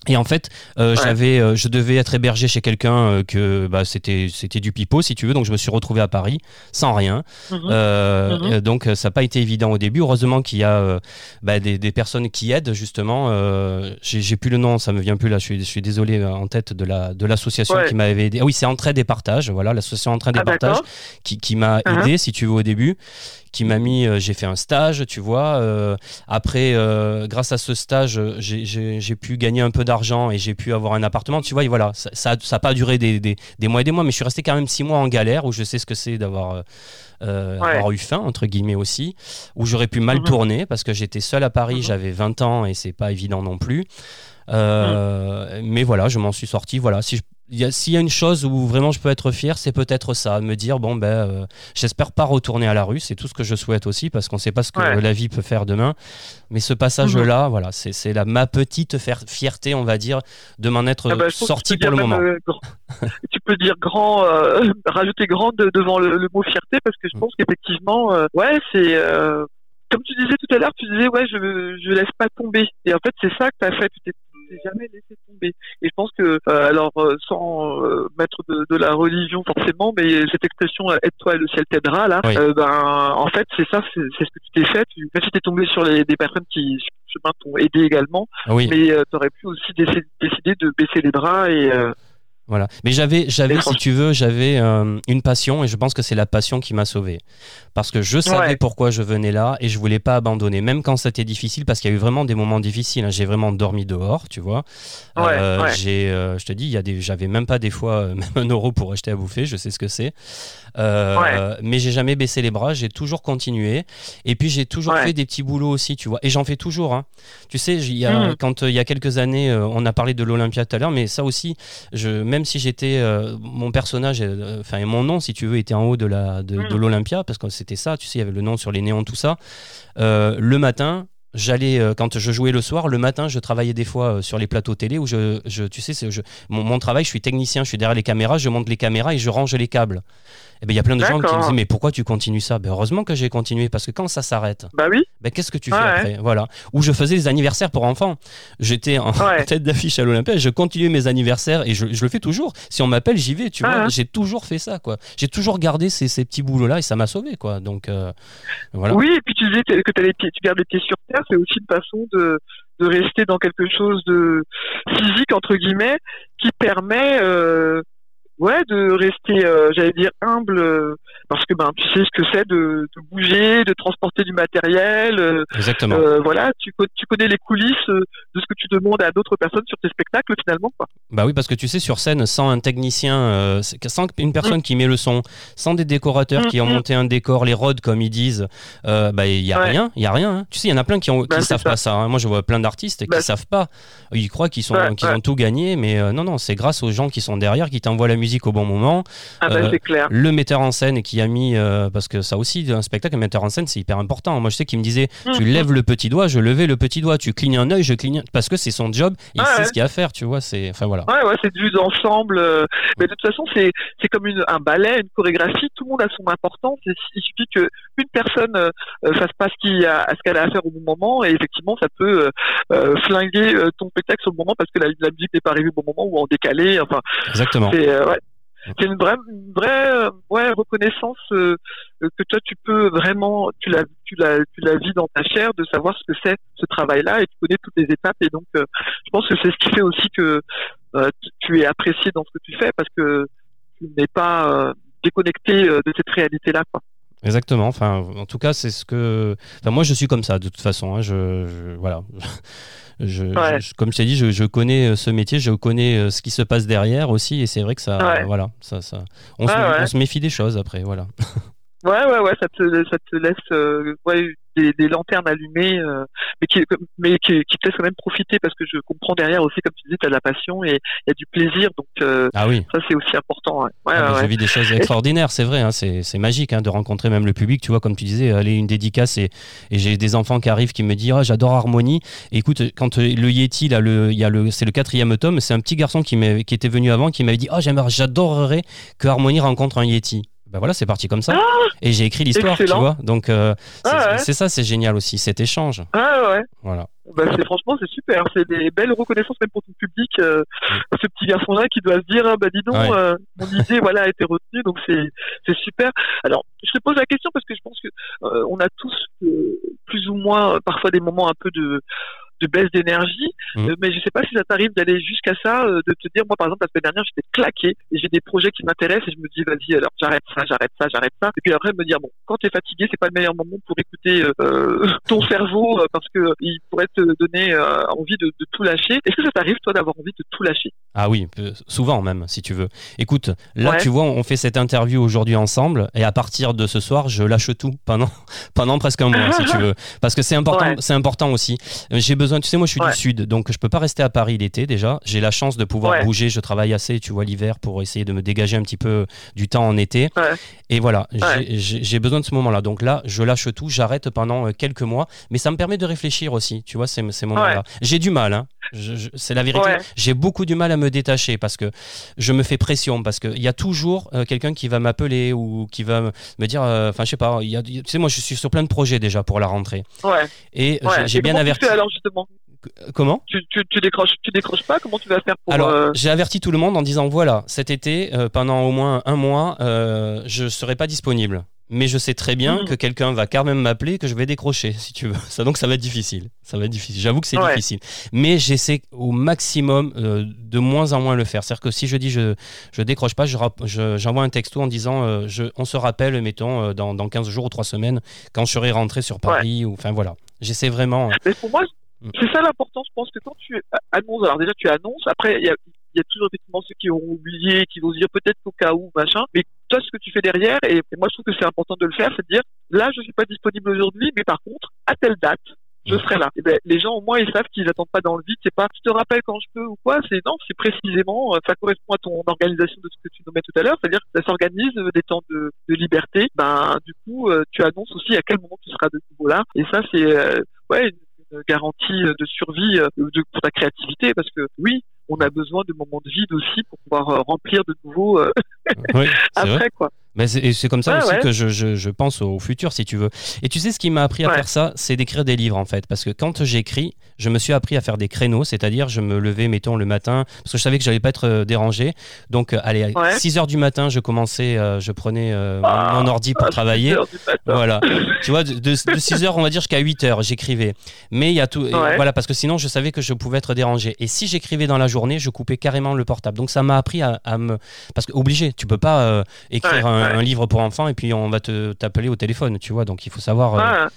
Et en fait, euh, Ouais. j'avais, euh, je devais être hébergé chez quelqu'un euh, que bah, c'était, c'était du pipeau, si tu veux. Donc je me suis retrouvé à Paris sans rien. Mhm. Mhm. donc ça n'a pas été évident au début. Heureusement qu'il y a bah, des, des personnes qui aident justement. J'ai, plus le nom, ça me vient plus là. Je suis, je suis désolé en tête de la de l'association Ouais. qui m'avait aidé. Ah oui, c'est Entraide et Partage. Voilà, l'association Entraide et Ah, Partage d'accord. qui, qui m'a Mhm. aidé, si tu veux, au début. Qui m'a mis, euh, j'ai fait un stage, tu vois. euh, après, euh, grâce à ce stage, j'ai- pu gagner un peu d'argent et j'ai pu avoir un appartement. Tu vois, et voilà, ça n'a pas duré des, des, des mois et des mois, mais je suis resté quand même six mois en galère où je sais ce que c'est d'avoir euh, Ouais. avoir eu faim, entre guillemets aussi, où j'aurais pu mal Mhm. tourner parce que j'étais seul à Paris, Mhm. j'avais 20 ans et c'est pas évident non plus. Euh, Mais voilà, je m'en suis sorti. Voilà, si je- s'il y a une chose où vraiment je peux être fier, c'est peut-être ça, me dire bon ben, euh, j'espère pas retourner à la rue, c'est tout ce que je souhaite aussi parce qu'on sait pas ce que Ouais. la vie peut faire demain. Mais ce passage-là, voilà, c'est la ma petite fierté, on va dire, de m'en être Ah bah, sorti pour le moment. euh, tu peux dire grand, euh, rajouter grand de- devant le, le mot fierté parce que je pense qu'effectivement, ouais, c'est comme tu disais tout à l'heure, tu disais ouais, je je laisse pas tomber. Et en fait, c'est ça que tu as fait. Tu t'es t'es jamais laissé tomber. Et je pense que, euh, alors, euh, sans euh, mettre de, de la religion forcément, mais cette expression aide-toi et le ciel t'aidera là, Oui. ben en fait, c'est ça, c'est ce que tu t'es fait. Tu, même si t'es tombé sur les, des personnes qui sur le chemin t'ont aidé également, Oui. mais tu aurais pu aussi décider, décider de baisser les bras et euh, Voilà. Mais j'avais, j'avais, si tu veux, j'avais euh, une passion et je pense que c'est la passion qui m'a sauvé. Parce que je savais Ouais. pourquoi je venais là et je voulais pas abandonner, même quand c'était difficile, parce qu'il y a eu vraiment des moments difficiles. hein. J'ai vraiment dormi dehors, tu vois. Ouais, Euh, ouais. J'ai, euh, je te dis, il y a des, j'avais même pas des fois même un euro pour acheter à bouffer. Je sais ce que c'est. Mais j'ai jamais baissé les bras. J'ai toujours continué. Et puis j'ai toujours fait des petits boulots aussi, tu vois. Et j'en fais toujours. hein. Tu sais, il y a, Mhm. quand il y a quelques années, on a parlé de l'Olympia tout à l'heure, mais ça aussi, je, même si j'étais, euh, mon personnage, euh, enfin et mon nom, si tu veux, était en haut de la de, de Mhm. l'Olympia parce que c'était ça. Tu sais, il y avait le nom sur les néons, tout ça. Euh, le matin. J'allais euh, quand je jouais le soir, le matin, je travaillais des fois euh, sur les plateaux télé où je, je tu sais, c'est- je, mon, mon travail, je suis technicien, je suis derrière les caméras, je monte les caméras et je range les câbles. Et ben il y a plein de gens qui me disaient mais pourquoi tu continues ça? Ben heureusement que j'ai continué parce que quand ça s'arrête, bah oui, ben, qu'est-ce que tu fais après? Voilà. Ou je faisais des anniversaires pour enfants. J'étais en Ouais. tête d'affiche à l'Olympia je continuais mes anniversaires et je, je le fais toujours. Si on m'appelle, j'y vais, tu Ah, vois. hein. J'ai toujours fait ça, quoi. J'ai toujours gardé ces, ces petits boulots-là et ça m'a sauvé, quoi. Donc, euh, voilà. oui. Et puis tu disais que les pieds, tu gardes les pieds sur terre, c'est aussi une façon de de rester dans quelque chose de physique entre guillemets qui permet euh, ouais de rester euh, j'allais dire humble euh, parce que ben tu sais ce que c'est de, de bouger de transporter du matériel euh, Exactement. voilà tu, tu connais les coulisses de ce que tu demandes à d'autres personnes sur tes spectacles finalement quoi Bah oui, parce que tu sais, sur scène, sans un technicien, sans une Mm. personne qui met le son, sans des décorateurs qui ont Mhm. monté un décor, les rods comme ils disent, bah il y a Ouais. rien, il y a rien. hein. Tu sais, il y en a plein qui ont, Bah, qui savent ça. pas ça. hein. Moi, je vois plein d'artistes qui Bah, savent pas. Ils croient qu'ils sont, Ouais, qu'ils ouais. ont tout gagné, mais non, non, c'est grâce aux gens qui sont derrière, qui t'envoient la musique musique au bon moment. Ah bah, c'est clair. Le metteur en scène qui a mis, parce que ça aussi, un spectacle, un metteur en scène, c'est hyper important. Moi, je sais qu'il me disait, tu mhm. lèves le petit doigt, je levais le petit doigt, tu clignes un œil, je cligne, parce que c'est son job, il sait ce qu'il y a à faire, tu vois. C'est, enfin voilà. Ouais, ouais, c'est du d'ensemble. mais de toute façon, c'est, c'est comme une, un ballet, une chorégraphie. Tout le monde a son importance. il suffit que une personne fasse pas ce qu'il a, ce qu'elle a à faire au bon moment, et effectivement, ça peut flinguer ton spectacle au moment parce que la, la musique n'est pas arrivée au bon moment ou en décalé. Enfin, exactement. C'est euh, ouais. Une vraie, une vraie euh, ouais, reconnaissance euh, que toi tu peux vraiment, tu la, tu la, tu la vis dans ta chair de savoir ce que c'est ce travail-là et tu connais toutes les étapes et donc je pense que c'est ce qui fait aussi que tu es apprécié dans ce que tu fais parce que tu n'es pas déconnecté de cette réalité-là. Quoi. Exactement. Enfin, en tout cas, c'est ce que. Enfin, moi, je suis comme ça de toute façon. Hein. Je, voilà. Je, comme je t'ai dit, je, connais euh, ce métier, je connais euh, ce qui se passe derrière aussi, et c'est vrai que ça, voilà, ça, ça, on, se, on se méfie des choses après, voilà. Ouais, ouais, ouais, ça te, ça te laisse euh, ouais, des, des, lanternes allumées, euh, mais, qui, mais qui, qui, te laissent quand même profiter parce que je comprends derrière aussi, comme tu disais, tu as de la passion et il y a du plaisir, donc euh, ah oui. ça c'est aussi important. Ouais. Ouais, ah, J'ai vu des choses extraordinaires, c'est vrai, hein, c'est magique hein, de rencontrer même le public, tu vois, comme tu disais, aller une dédicace et, et j'ai des enfants qui arrivent qui me disent, oh, j'adore Harmonie. écoute, quand le Yeti, là, le, y a le, c'est le quatrième tome, c'est un petit garçon qui, qui était venu avant qui m'avait dit, oh, j'adorerais que Harmonie rencontre un Yeti. Ben voilà, c'est parti comme ça. Ah et j'ai écrit l'histoire, tu vois. Donc euh, ah c'est ça, c'est génial aussi, cet échange. Ah ouais. Voilà. Bah, franchement c'est super, c'est des belles reconnaissances même pour ton public. Euh, ce petit garçon-là qui doit se dire ah, bah dis donc euh, mon idée voilà a été retenue donc c'est c'est super. Alors je te pose la question parce que je pense que on a tous plus ou moins parfois des moments un peu de de baisse d'énergie. Mmh. Euh, mais je sais pas si ça t'arrive d'aller jusqu'à ça, euh, de te dire, moi par exemple la semaine dernière j'étais claqué et j'ai des projets qui m'intéressent et je me dis vas-y alors j'arrête ça, j'arrête ça, j'arrête ça. Et puis après me dire bon, quand t'es fatigué c'est pas le meilleur moment pour écouter euh, ton cerveau parce que il pourrait te donner envie de, de, tout lâcher. Est-ce que ça t'arrive toi d'avoir envie de tout lâcher? Ah oui, souvent même si tu veux. Écoute, là tu vois on fait cette interview aujourd'hui ensemble et à partir de ce soir je lâche tout pendant pendant presque un mois si tu veux parce que c'est important, c'est important aussi. J'ai besoin tu sais, moi je suis du sud, donc je peux pas rester à Paris l'été déjà. J'ai la chance de pouvoir bouger, je travaille assez, tu vois, l'hiver pour essayer de me dégager un petit peu du temps en été. Et voilà, j'ai besoin de ce moment-là. Donc là, je lâche tout, j'arrête pendant euh, quelques mois, mais ça me permet de réfléchir aussi, tu vois, ces, ces moments-là. J'ai du mal, hein. c'est la vérité. J'ai beaucoup du mal à me détacher parce que je me fais pression, parce qu'il y a toujours euh, quelqu'un qui va m'appeler ou qui va me dire, euh, enfin, je sais pas, y a, tu sais, moi je suis sur plein de projets déjà pour la rentrée. Et j'ai bien averti. alors justement Comment tu, tu, décroches, tu décroches pas Comment tu vas faire pour Alors, euh, j'ai averti tout le monde en disant voilà, cet été, euh, pendant au moins un mois, euh, je serai pas disponible. Mais je sais très bien hmm. que quelqu'un va quand même m'appeler, que je vais décrocher, si tu veux. Ça, donc, ça va être difficile. Ça va être difficile. J'avoue que c'est difficile. Mais j'essaie au maximum de moins en moins le faire. C'est-à-dire que si je dis je, je décroche pas, j'envoie je, un texto en disant je, on se rappelle, mettons, dans, dans 15 jours ou 3 semaines, quand je serai rentré sur Paris. Ou, enfin, voilà. J'essaie vraiment. Mais pour moi. C'est ça l'important, je pense que quand tu annonces, alors déjà tu annonces, après il y a, y a, toujours effectivement ceux qui auront oublié, qui vont se dire peut-être qu'au cas où, machin, mais toi ce que tu fais derrière, et, moi je trouve que c'est important de le faire, c'est de dire là je suis pas disponible aujourd'hui, mais par contre, à telle date, je mm. serai là. Et ben, les gens au moins ils savent qu'ils attendent pas dans le vide, c'est pas je te rappelle quand je peux ou quoi, c'est non, c'est précisément, euh, ça correspond à ton organisation de ce que tu nommais tout à l'heure, c'est-à-dire que ça s'organise euh, des temps de, de, liberté, ben du coup euh, tu annonces aussi à quel moment tu seras de nouveau là, et ça c'est ouais garantie de survie euh, de, pour ta créativité parce que oui, on a besoin de moments de vide aussi pour pouvoir euh, remplir de nouveau euh, après quoi. Mais c'est comme ça aussi que je, je, je, pense au futur, si tu veux. Et tu sais, ce qui m'a appris à faire ça, c'est d'écrire des livres, en fait. Parce que quand j'écris, je me suis appris à faire des créneaux, c'est-à-dire je me levais, mettons, le matin, parce que je savais que j'allais pas être euh, dérangé. Donc, euh, allez, à 6 heures du matin, je commençais, euh, je prenais ah, mon ordi pour travailler. Voilà. tu vois, de, 6 heures, on va dire, jusqu'à 8 heures, j'écrivais. Mais il y a tout. Voilà, parce que sinon, je savais que je pouvais être dérangé. Et si j'écrivais dans la journée, je coupais carrément le portable. Donc, ça m'a appris à, me. Parce que, obligé, tu peux pas écrire un un livre pour enfants et puis on va te t'appeler au téléphone, tu vois. Donc il faut savoir.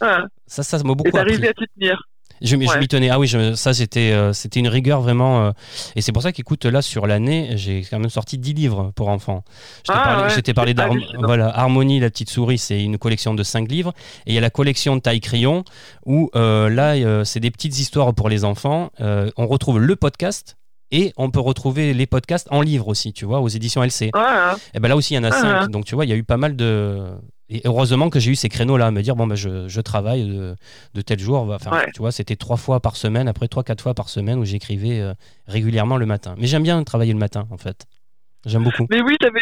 Ça, ça m'a beaucoup. Appris. à t'y tenir. Je, je m'y tenais. Ah oui, ça c'était euh, c'était une rigueur vraiment. Euh, et c'est pour ça qu'écoute là sur l'année, j'ai quand même sorti 10 livres pour enfants. Je t'ai parlé, ah, parlé voilà, Harmonie, la petite souris, c'est une collection de 5 livres. Et il y a la collection de taille crayon où là c'est des petites histoires pour les enfants. on retrouve le podcast Et on peut retrouver les podcasts en livre aussi, tu vois, aux éditions LC. Et ben là aussi, il y en a cinq. Donc tu vois, il y a eu pas mal de. Et heureusement que j'ai eu ces créneaux-là, à me dire bon ben je, travaille de, tel jour. Enfin, tu vois, c'était trois fois par semaine, après trois quatre fois par semaine où j'écrivais euh, régulièrement le matin. Mais j'aime bien travailler le matin, en fait. J'aime beaucoup. Mais oui, t'avais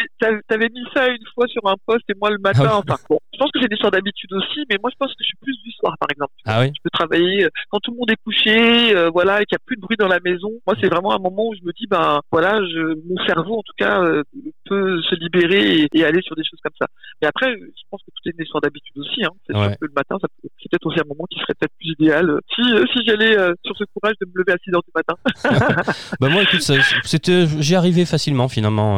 avais mis ça une fois sur un poste et moi le matin. Ah enfin, bon, je pense que j'ai des sortes d'habitude aussi, mais moi je pense que je suis plus du soir, par exemple. Ah oui. Je peux travailler euh, quand tout le monde est couché, euh, voilà, et qu'il n'y a plus de bruit dans la maison. Moi, c'est vraiment un moment où je me dis, ben voilà, je, mon cerveau en tout cas euh, peut se libérer et, aller sur des choses comme ça. Mais après, je pense que tout est une histoire d'habitude aussi. Hein. C'est sûr que le matin, c'est peut-être aussi un moment qui serait peut-être plus idéal si si j'allais sur ce courage de me lever à 6 heures du matin. bah moi, écoute, c'était, j'y arrivais facilement finalement.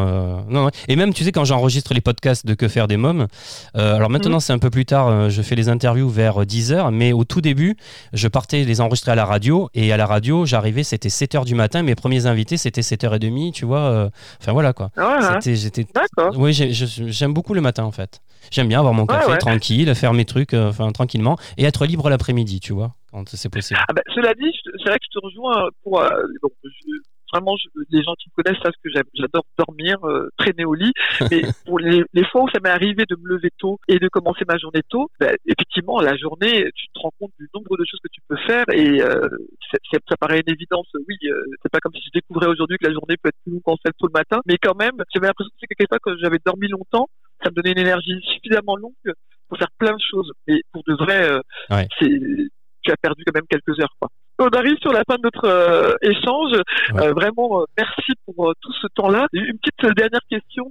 Non, et même, tu sais, quand j'enregistre les podcasts de Que faire des mômes, euh, alors maintenant, mhm. c'est un peu plus tard, euh, je fais les interviews vers 10h, mais au tout début, je partais les enregistrer à la radio, et à la radio, j'arrivais, c'était 7h du matin, mes premiers invités, c'était 7h30, tu vois. Euh, enfin, voilà quoi. Ah j'étais. D'accord. Oui, j'aime beaucoup le matin en fait. J'aime bien avoir mon café tranquille, faire mes trucs enfin, tranquillement, et être libre l'après-midi, tu vois, quand c'est possible. Ah bah, cela dit, c'est vrai que je te rejoins pour vraiment, les gens qui me connaissent savent que j'adore dormir, euh, traîner au lit. Mais pour les, fois où ça m'est arrivé de me lever tôt et de commencer ma journée tôt, bah, effectivement, la journée, tu te rends compte du nombre de choses que tu peux faire et euh, ça paraît une évidence. Oui, euh, c'est pas comme si je découvrais aujourd'hui que la journée peut être plus longue qu'on se tôt le matin, mais quand même, j'avais l'impression que quelque fois que j'avais dormi longtemps, ça me donnait une énergie suffisamment longue pour faire plein de choses. Et pour de vrai, c'est tu as perdu quand même quelques heures. Quoi on arrive sur la fin de notre euh, échange. Euh, vraiment, euh, merci pour tout ce temps-là. Une petite dernière question.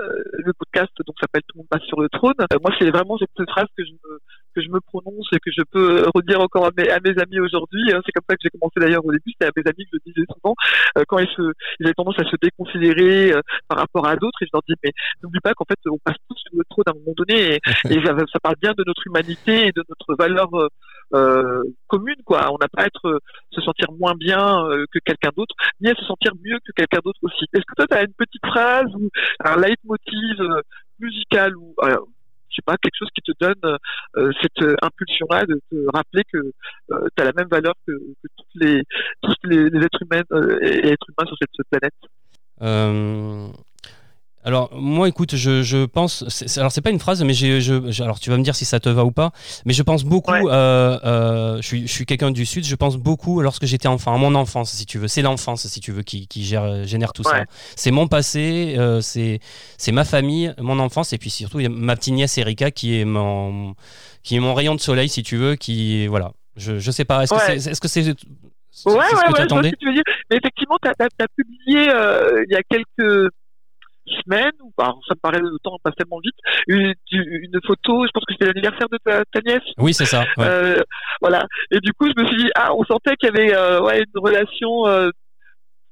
le podcast donc s'appelle Tout le monde passe sur le trône. moi, c'est vraiment cette phrase que je me que je me prononce et que je peux redire encore à mes, à mes amis aujourd'hui. Hein. C'est comme ça que j'ai commencé d'ailleurs au début. C'était à mes amis que je disais souvent quand ils, se, ils avaient tendance à se déconsidérer par rapport à d'autres. Et je leur dis mais n'oublie pas qu'en fait on passe tous sur le trône à un moment donné et, et ça, ça, parle bien de notre humanité et de notre valeur euh, commune quoi. On n'a pas à être euh, se sentir moins bien euh, que quelqu'un d'autre, ni à se sentir mieux que quelqu'un d'autre aussi. Est-ce que toi tu as une petite phrase ou un leitmotiv musical ou je sais pas quelque chose qui te donne cette impulsion là de te rappeler que tu as la même valeur que, les tous les, êtres humains et êtres humains sur cette, planète? Alors moi, écoute, je, je pense. alors c'est pas une phrase, mais j'ai, alors tu vas me dire si ça te va ou pas. Mais je pense beaucoup. Euh, euh, je suis, je suis quelqu'un du sud. Je pense beaucoup lorsque j'étais enfant, à mon enfance, si tu veux. C'est l'enfance, si tu veux, qui, qui gère, génère tout ça. C'est mon passé, euh, c'est, c'est ma famille, mon enfance, et puis surtout ma petite nièce Erika qui est mon, qui est mon rayon de soleil, si tu veux, qui voilà. Je, je sais pas. Est-ce que c'est, est-ce que c'est Ouais, ouais, ouais, je vois ce que tu veux dire. Mais effectivement, tu as, publié il y a quelques semaine, ou ça me paraît le temps passe tellement vite, une, une photo, je pense que c'était l'anniversaire de ta, nièce. Oui, c'est ça. Euh, voilà. Et du coup, je me suis dit, ah, on sentait qu'il y avait euh, ouais, une relation, euh,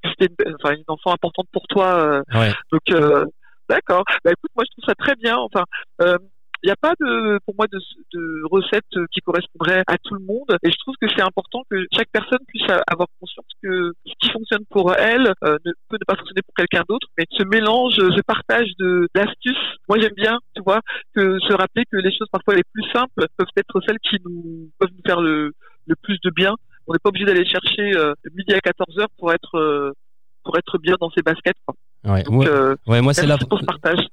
c'était une, enfin, une enfant importante pour toi. Ouais. Donc, d'accord. Bah écoute, moi je trouve ça très bien. Enfin, il n'y a pas de, pour moi de, de recette qui correspondrait à tout le monde. Et je trouve que c'est important que chaque personne puisse avoir conscience que ce qui fonctionne pour elle euh, ne peut ne pas fonctionner pour quelqu'un d'autre. Mais ce mélange, ce partage de d'astuces, moi j'aime bien, tu vois, que se rappeler que les choses parfois les plus simples peuvent être celles qui nous peuvent nous faire le, le plus de bien. On n'est pas obligé d'aller chercher euh, midi à 14 heures pour être euh, pour être bien dans ses baskets. Quoi. Ouais, euh, ouais, moi c'est la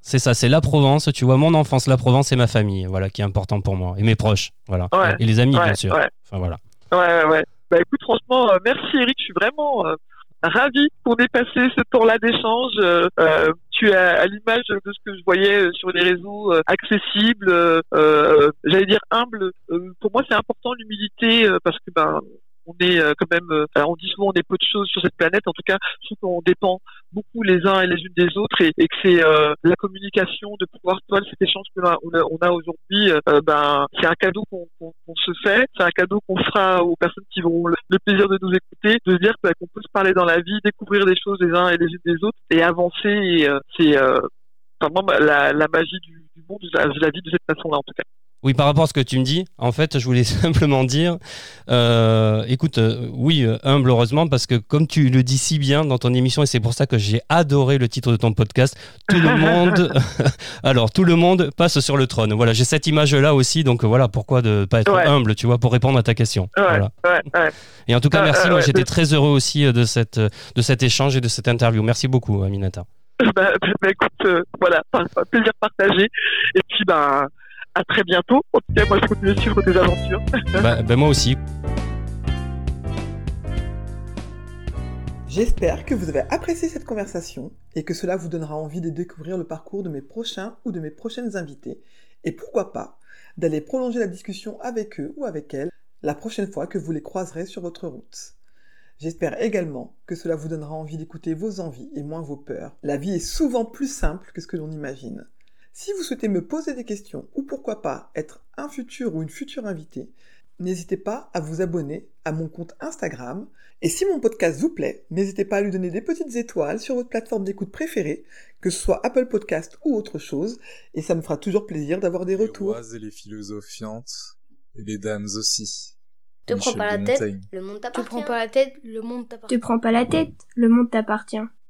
c'est ça, c'est la Provence, tu vois mon enfance, la Provence et ma famille, voilà qui est important pour moi et mes proches, voilà. et les amis bien sûr. Enfin voilà. Ouais ouais. Bah écoute franchement euh, merci Eric, je suis vraiment euh, ravi qu'on ait passé ce temps-là d'échange. tu es à, l'image de ce que je voyais sur les réseaux accessibles, j'allais dire humble. pour moi c'est important l'humilité parce que ben on est euh, quand même, euh, on dit souvent on est peu de choses sur cette planète, en tout cas, je trouve qu'on dépend beaucoup les uns et les unes des autres et, que c'est euh, la communication de pouvoir, toi, cet échange a, on a, aujourd'hui, ben, c'est un cadeau qu'on se fait, c'est un cadeau qu'on fera aux personnes qui vont le, plaisir de nous écouter, de dire ben, qu'on peut se parler dans la vie, découvrir des choses les uns et les unes des autres et avancer. Et c'est vraiment la, la, magie du, du monde, je la, vie de cette façon-là en tout cas. Oui, par rapport à ce que tu me dis, en fait, je voulais simplement dire, euh, écoute, euh, oui, euh, humble heureusement, parce que comme tu le dis si bien dans ton émission, et c'est pour ça que j'ai adoré le titre de ton podcast, tout le monde, alors tout le monde passe sur le trône. Voilà, j'ai cette image-là aussi, donc voilà, pourquoi de pas être humble, tu vois, pour répondre à ta question. voilà. Et en tout cas, merci. moi, j'étais très heureux aussi de cette de cet échange et de cette interview. Merci beaucoup, Aminata. Bah, bah, écoute, voilà, plaisir partagé. Et puis, ben à très bientôt. En tout cas, moi, je continue de suivre tes aventures. bah, bah, moi aussi. J'espère que vous avez apprécié cette conversation et que cela vous donnera envie de découvrir le parcours de mes prochains ou de mes prochaines invités et pourquoi pas d'aller prolonger la discussion avec eux ou avec elles la prochaine fois que vous les croiserez sur votre route. J'espère également que cela vous donnera envie d'écouter vos envies et moins vos peurs. La vie est souvent plus simple que ce que l'on imagine. Si vous souhaitez me poser des questions ou pourquoi pas être un futur ou une future invitée, n'hésitez pas à vous abonner à mon compte Instagram. Et si mon podcast vous plaît, n'hésitez pas à lui donner des petites étoiles sur votre plateforme d'écoute préférée, que ce soit Apple Podcast ou autre chose, et ça me fera toujours plaisir d'avoir des retours. Les et les philosophiantes, et les dames aussi. Te prends pas la tête, le monde t'appartient. Tu prends pas la tête, le monde t'appartient. Tu prends pas la tête, le monde t'appartient.